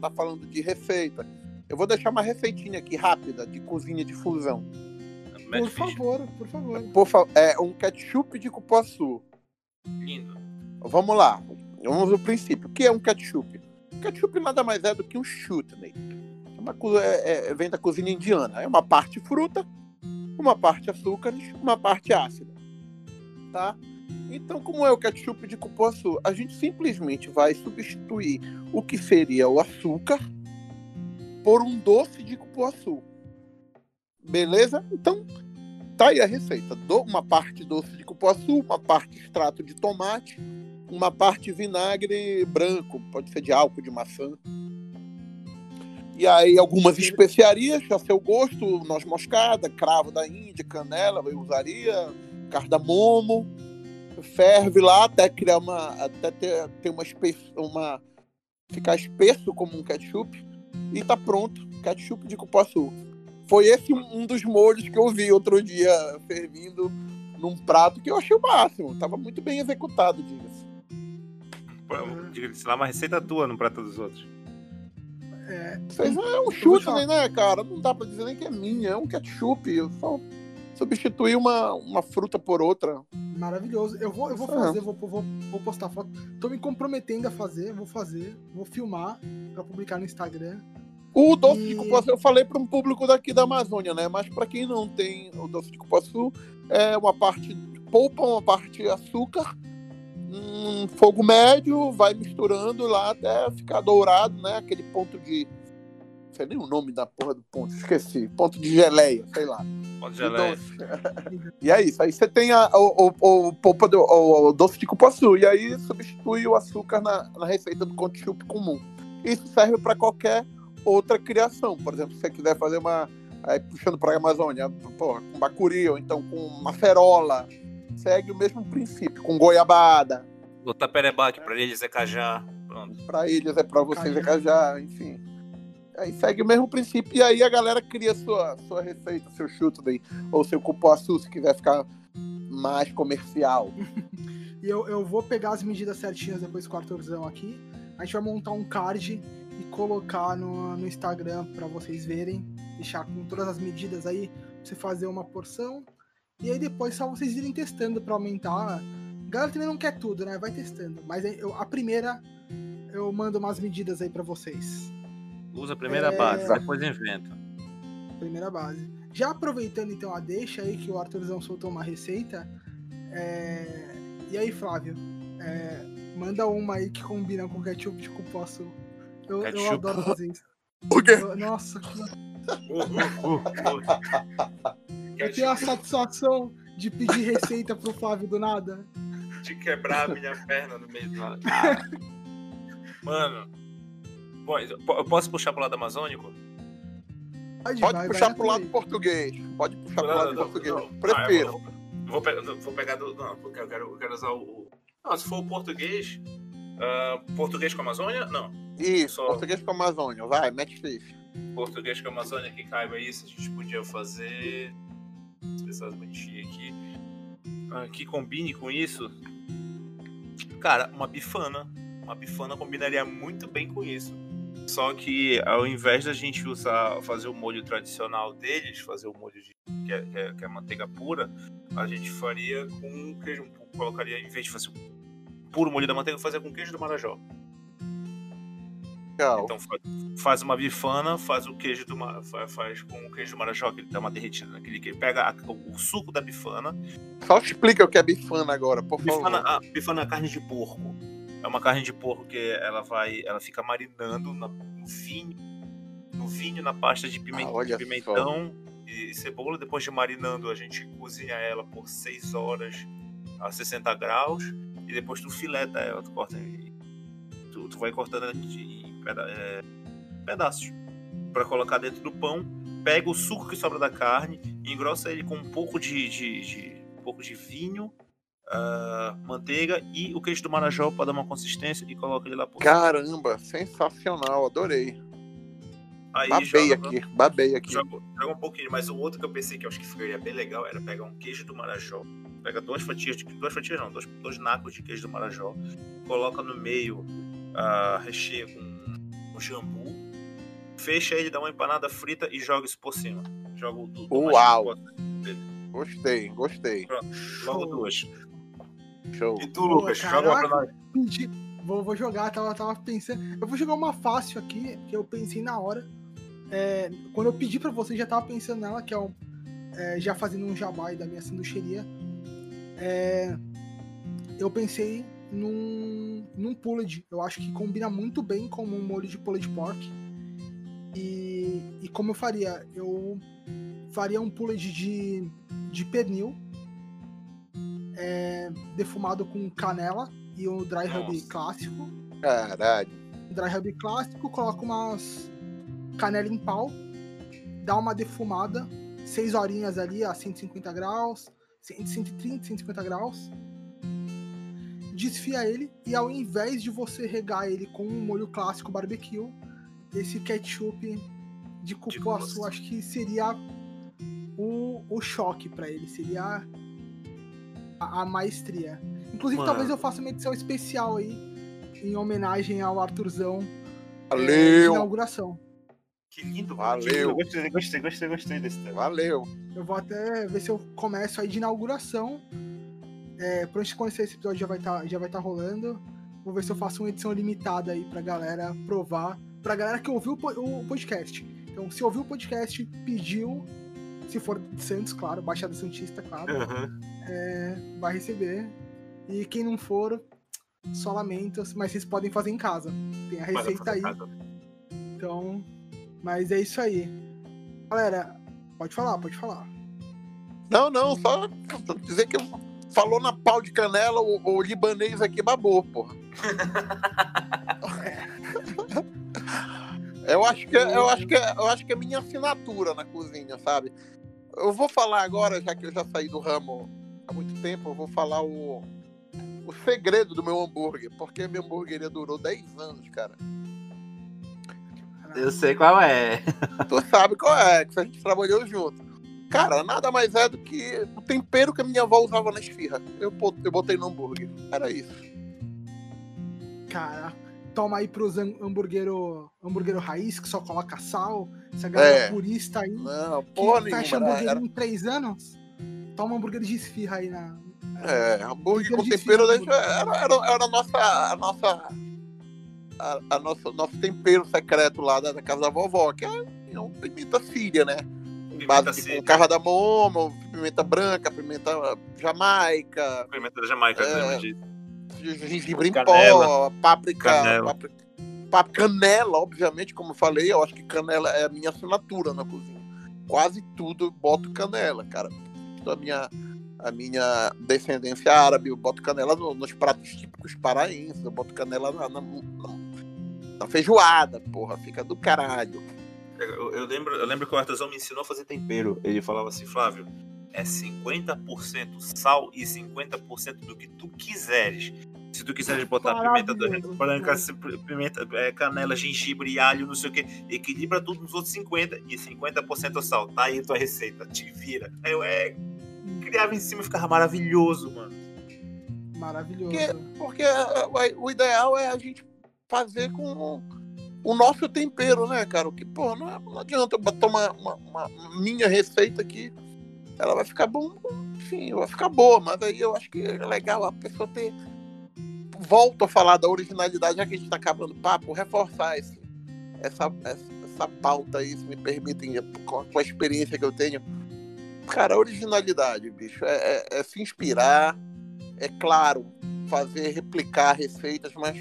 tá falando de receita, eu vou deixar uma receitinha aqui rápida de cozinha de fusão. Por favor, por favor. Por fa- é um ketchup de cupuaçu. Lindo. Vamos lá, vamos ao princípio. O que é um ketchup? Ketchup nada mais é do que um chutney. É é- é- vem da cozinha indiana. É uma parte fruta, uma parte açúcares, uma parte ácida. Tá? Então, como é o ketchup de cupuaçu? A gente simplesmente vai substituir o que seria o açúcar por um doce de cupuaçu. Beleza? Então, tá aí a receita. Uma parte doce de cupuaçu, uma parte extrato de tomate, uma parte vinagre branco, pode ser de álcool, de maçã. E aí algumas especiarias a seu gosto, noz moscada, cravo da Índia, canela, eu usaria, cardamomo. Ferve lá até criar uma até ter, ter uma espessa, uma ficar espesso como um ketchup e tá pronto, ketchup de cupuaçu. Foi esse um dos molhos que eu vi outro dia fervindo num prato que eu achei o máximo. Tava muito bem executado, diga-se. Pô, Diga-se lá, uma receita tua no prato dos outros. É, Vocês é um chute, falar. né, cara? Não dá pra dizer nem que é minha, é um ketchup. Eu só substituí uma, uma fruta por outra. maravilhoso. Eu vou, eu vou É. fazer, vou, vou, vou postar foto. Tô me comprometendo a fazer, vou fazer, vou filmar pra publicar no Instagram. O doce de E- cupuaçu eu falei para um público daqui da Amazônia, né? Mas para quem não tem o doce de cupuaçu, é uma parte polpa, uma parte açúcar, um fogo médio, vai misturando lá até ficar dourado, né? Aquele ponto de. Sei nem o nome da porra do ponto, esqueci. Ponto de geleia, sei lá. Pode de geleia. doce. e é isso. Aí você tem a, o, o, o polpa do, o, o doce de cupuaçu. E aí substitui o açúcar na, na receita do ketchup comum. Isso serve para qualquer outra criação. Por exemplo, se você quiser fazer uma. Aí puxando para a Amazônia, porra, com bacuri ou então com macerola. Segue o mesmo princípio, com goiabada. Botar perebaque pra eles é cajá. Pronto. Para eles é para vocês é cajá, enfim. Aí segue o mesmo princípio. E aí a galera cria sua, sua receita, seu chuto daí. Ou seu cupuaçu, se quiser ficar mais comercial. E eu, eu vou pegar as medidas certinhas depois com o Arthurzão aqui. A gente vai montar um card e colocar no, no Instagram pra vocês verem. Deixar com todas as medidas aí, pra você fazer uma porção. E aí depois só vocês irem testando pra aumentar. A galera também não quer tudo, né? Vai testando. Mas eu- a primeira eu mando umas medidas aí pra vocês. Usa a primeira É. base, depois inventa. Primeira base. Já aproveitando então a deixa aí que o Arthurzão soltou uma receita. é, E aí, Flávio? é, Manda uma aí que combina com ketchup de cupuaçu. Eu, eu adoro fazer isso. O quê? Eu- nossa, que- Uh, uh, uh, eu tenho a satisfação de pedir receita pro Flávio do nada. de quebrar a minha perna no meio do nada. Cara. Mano. Bom, eu po- eu posso puxar pro lado amazônico? Pode, Pode vai, puxar vai pro lado aí. português. Pode puxar pro Não, lado não, português. não. Prefiro. Ah, vou, vou, pegar, vou pegar do. Não, porque eu quero, eu quero usar o. Não, se for o português. ah, português com Amazônia? Não. Isso, Só- português com Amazônia. Vai, mete ficha. Português com Amazônia que caiba isso, a gente podia fazer. As pessoas bonitinhas aqui. Ah, que combine com isso. Cara, uma bifana. Uma bifana combinaria muito bem com isso. Só que ao invés da gente usar, fazer o molho tradicional deles, fazer o molho de, que, é, que, é, que é manteiga pura, a gente faria com queijo. Colocaria, em vez de fazer puro molho da manteiga, fazer com queijo do Marajó. Legal. Então fa- faz uma bifana, faz o queijo do faz com o queijo do marajó, que ele dá uma derretida naquele que pega a- o, o suco da bifana. Só explica o que é bifana agora, por Bifana, favor. a bifana é carne de porco. É uma carne de porco que ela vai, ela fica marinando na- no vinho, no vinho na pasta de, pimen- Ah, de pimentão e cebola. Depois de marinando, a gente cozinha ela por 6 horas a 60 graus e depois tu fileta ela, tu corta tu, tu vai cortando em peda é, pedaços para colocar dentro do pão. Pega o suco que sobra da carne, engrossa ele com um pouco de, de, de um pouco de vinho, uh, manteiga e o queijo do marajó para dar uma consistência e coloca ele lá por Caramba, sensacional, adorei. Aí babei joga, aqui, babei aqui. Joga, joga, um pouquinho, mas o outro que eu pensei que eu acho que ficaria bem legal era pegar um queijo do marajó. Pega duas fatias, de, duas fatias não, dois, dois nacos de queijo do marajó, coloca no meio, uh, recheia com, com jambu, fecha ele, dá uma empanada frita e joga isso por cima. Joga o do, do Uau! Gostei, gostei. Pronto, logo duas. Show. E tu, Lucas, Pô, joga pra nós. Vou, vou jogar, tava, tava pensando. Eu vou jogar uma fácil aqui, que eu pensei na hora. É, quando eu pedi pra você, já tava pensando nela, que é, um, é já fazendo um jabá da minha sanduicheria. É, eu pensei num, num pulled. Eu acho que combina muito bem com um molho de pulled pork. E, e como eu faria? Eu faria um pulled de, de pernil é, defumado com canela e o dry rub clássico. Caralho. Dry rub clássico, coloca umas canela em pau, dá uma defumada, 6 horinhas ali a 150 graus, 130, 150 graus. Desfia ele e ao invés de você regar ele com um molho clássico barbecue, esse ketchup de cupuaçu acho que seria o, o choque para ele, seria a, a maestria. Inclusive, Mano. talvez eu faça uma edição especial aí, em homenagem ao Arthurzão. Valeu! É, de inauguração. Que lindo, Valeu. Gostei, gostei, gostei, gostei desse tema. Valeu. Eu vou até ver se eu começo aí de inauguração. É, pra gente conhecer esse episódio já vai estar tá, já vai tá rolando. Vou ver se eu faço uma edição limitada aí pra galera provar. Pra galera que ouviu o podcast. Então, se ouviu o podcast, pediu, se for de Santos, claro, Baixada Santista, claro, uhum. É, vai receber. E quem não for, só lamento, mas vocês podem fazer em casa. Tem a receita aí. Então, mas é isso aí. Galera, pode falar, pode falar. Não, não, só dizer que falou na pau de canela, o, o libanês aqui babou, porra. eu acho que eu acho que eu acho que é minha assinatura na cozinha, sabe? Eu vou falar agora, já que eu já saí do ramo há muito tempo, eu vou falar o, o segredo do meu hambúrguer, porque minha hambúrgueria durou 10 anos, cara. Eu sei qual é. Tu sabe qual é, que a gente trabalhou junto. Cara, nada mais é do que o tempero que a minha avó usava na esfirra. Eu, eu botei no hambúrguer. Era isso. Cara, toma aí pros hambúrguero, hambúrguero raiz, que só coloca sal. Essa galera é. purista aí. Não, porra que fecha hambúrguer era... em três anos. Toma hambúrguer de esfirra aí na. É, hambúrguer com tempero deixa, era, era, era a nossa. A nossa a, a nosso, nosso tempero secreto lá da, da, casa da vovó, que é, é um pimenta síria, né? Base com carra da moma, pimenta branca, pimenta jamaica. Pimenta da jamaica, é, gengibre em pó, páprica, canela. páprica, páprica, canela, obviamente, como eu falei, eu acho que canela é a minha assinatura na cozinha. Quase tudo eu boto canela, cara. A minha, a minha descendência árabe, eu boto canela no, nos pratos típicos paraenses, eu boto canela na, na, na feijoada, porra, fica do caralho. Eu, eu, lembro, eu lembro que o artesão me ensinou a fazer tempero. Ele falava assim, Flávio, é 50% sal e 50% do que tu quiseres. Se tu quiseres botar pimenta branca, pimenta, é, canela, gengibre, alho, não sei o que, equilibra tudo nos outros 50% e 50% sal. Tá aí tua receita, te vira. Eu é, criava em cima e ficava maravilhoso, mano. Maravilhoso. Porque, porque é, o ideal é a gente fazer com o nosso tempero, né, cara? Que, pô, não, não adianta eu botar uma, uma, uma, minha receita aqui, ela vai ficar bom, enfim, vai ficar boa, mas aí eu acho que é legal a pessoa ter. Volto a falar da originalidade, já que a gente tá acabando o papo, reforçar esse, essa, essa, essa pauta aí, se me permitem, com a, com a experiência que eu tenho. Cara, originalidade, bicho, é, é, é se inspirar, é claro, fazer, replicar receitas, mas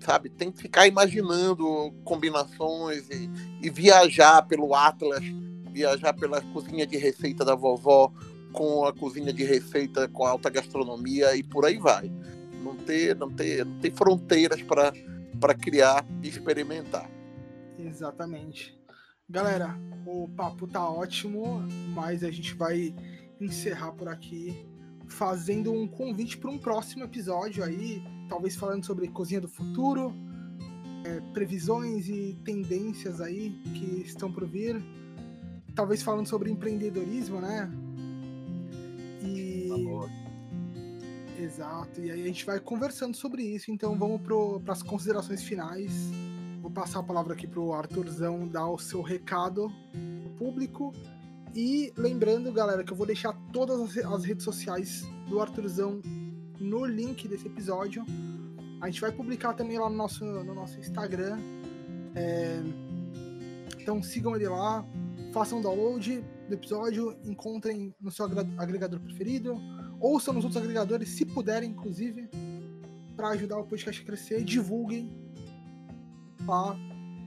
sabe? Tem que ficar imaginando combinações e, e, viajar pelo Atlas, viajar pela cozinha de receita da vovó com a cozinha de receita com alta gastronomia e por aí vai. Não ter, não ter, não ter fronteiras para criar e experimentar. Exatamente. Galera, o papo tá ótimo, mas a gente vai encerrar por aqui fazendo um convite para um próximo episódio aí, talvez falando sobre cozinha do futuro, é, previsões e tendências aí que estão por vir, talvez falando sobre empreendedorismo, né? E exato. E aí a gente vai conversando sobre isso. Então vamos para as considerações finais. Vou passar a palavra aqui pro Arthurzão dar o seu recado público e lembrando, galera, que eu vou deixar todas as redes sociais do Arthurzão no link desse episódio. A gente vai publicar também lá no nosso, no nosso Instagram. É... Então sigam ele lá, façam download do episódio, encontrem no seu agregador preferido, ouçam nos outros agregadores, se puderem, inclusive, para ajudar o podcast a crescer, divulguem lá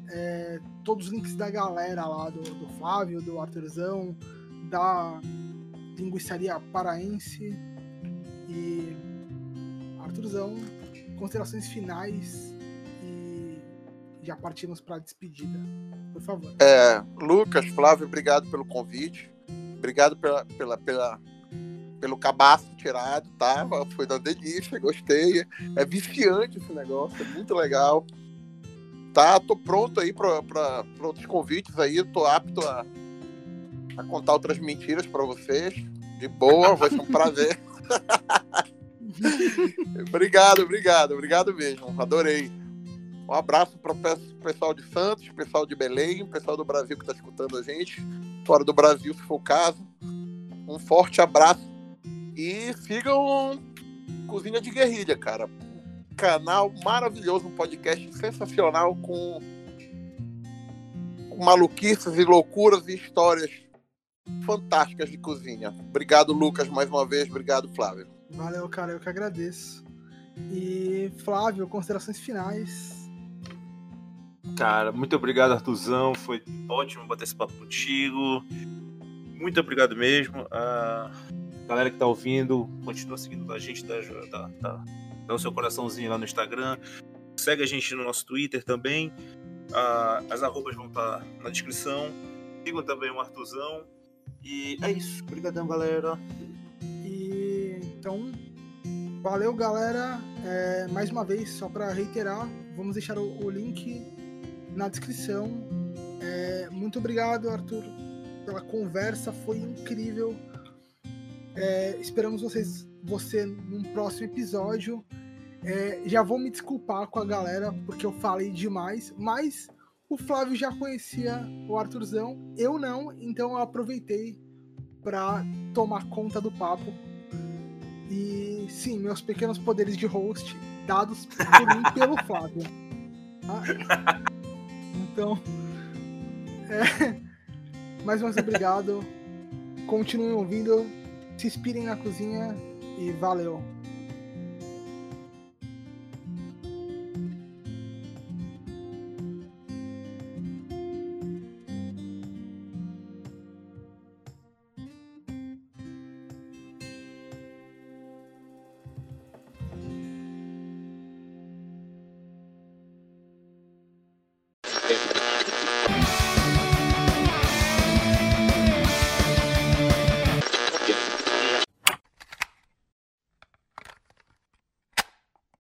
é, todos os links da galera lá, do, do Flávio, do Arthurzão, da linguiçaria paraense e Arthurzão, considerações finais e já partimos para a despedida. Por favor. É, Lucas, Flávio, obrigado pelo convite. Obrigado pela, pela, pela, pelo cabaço tirado, tá? Foi da delícia, gostei. É viciante esse negócio, é muito legal. Tá, tô pronto aí para outros convites aí, tô apto a, a contar outras mentiras para vocês. De boa, vai ser um prazer. obrigado, obrigado, obrigado mesmo. Adorei. Um abraço para o pessoal de Santos, pessoal de Belém, pessoal do Brasil que está escutando a gente, fora do Brasil, se for o caso. Um forte abraço e sigam Cozinha de Guerrilha, cara canal maravilhoso, um podcast sensacional com, com maluquices e loucuras e histórias fantásticas de cozinha. Obrigado, Lucas, mais uma vez. Obrigado, Flávio. Valeu, cara, eu que agradeço. E Flávio, considerações finais. Cara, muito obrigado, Artuzão. Foi ótimo bater esse papo contigo. Muito obrigado mesmo. A galera que tá ouvindo, continua seguindo a gente da, da, da dá o seu coraçãozinho lá no Instagram. Segue a gente no nosso Twitter também. Ah, as arrobas vão estar tá na descrição. Sigam também o Artuzão. E é isso. Obrigadão, galera. E então, valeu, galera. É, mais uma vez, só para reiterar, vamos deixar o, o, link na descrição. É, muito obrigado, Arthur, pela conversa. Foi incrível. É, esperamos vocês, você num próximo episódio. É, já vou me desculpar com a galera porque eu falei demais, mas o Flávio já conhecia o Arthurzão, eu não, então eu aproveitei para tomar conta do papo. E sim, meus pequenos poderes de host dados por mim pelo Flávio. Tá? Então, é, mais uma vez obrigado. Continuem ouvindo, se inspirem na cozinha e valeu.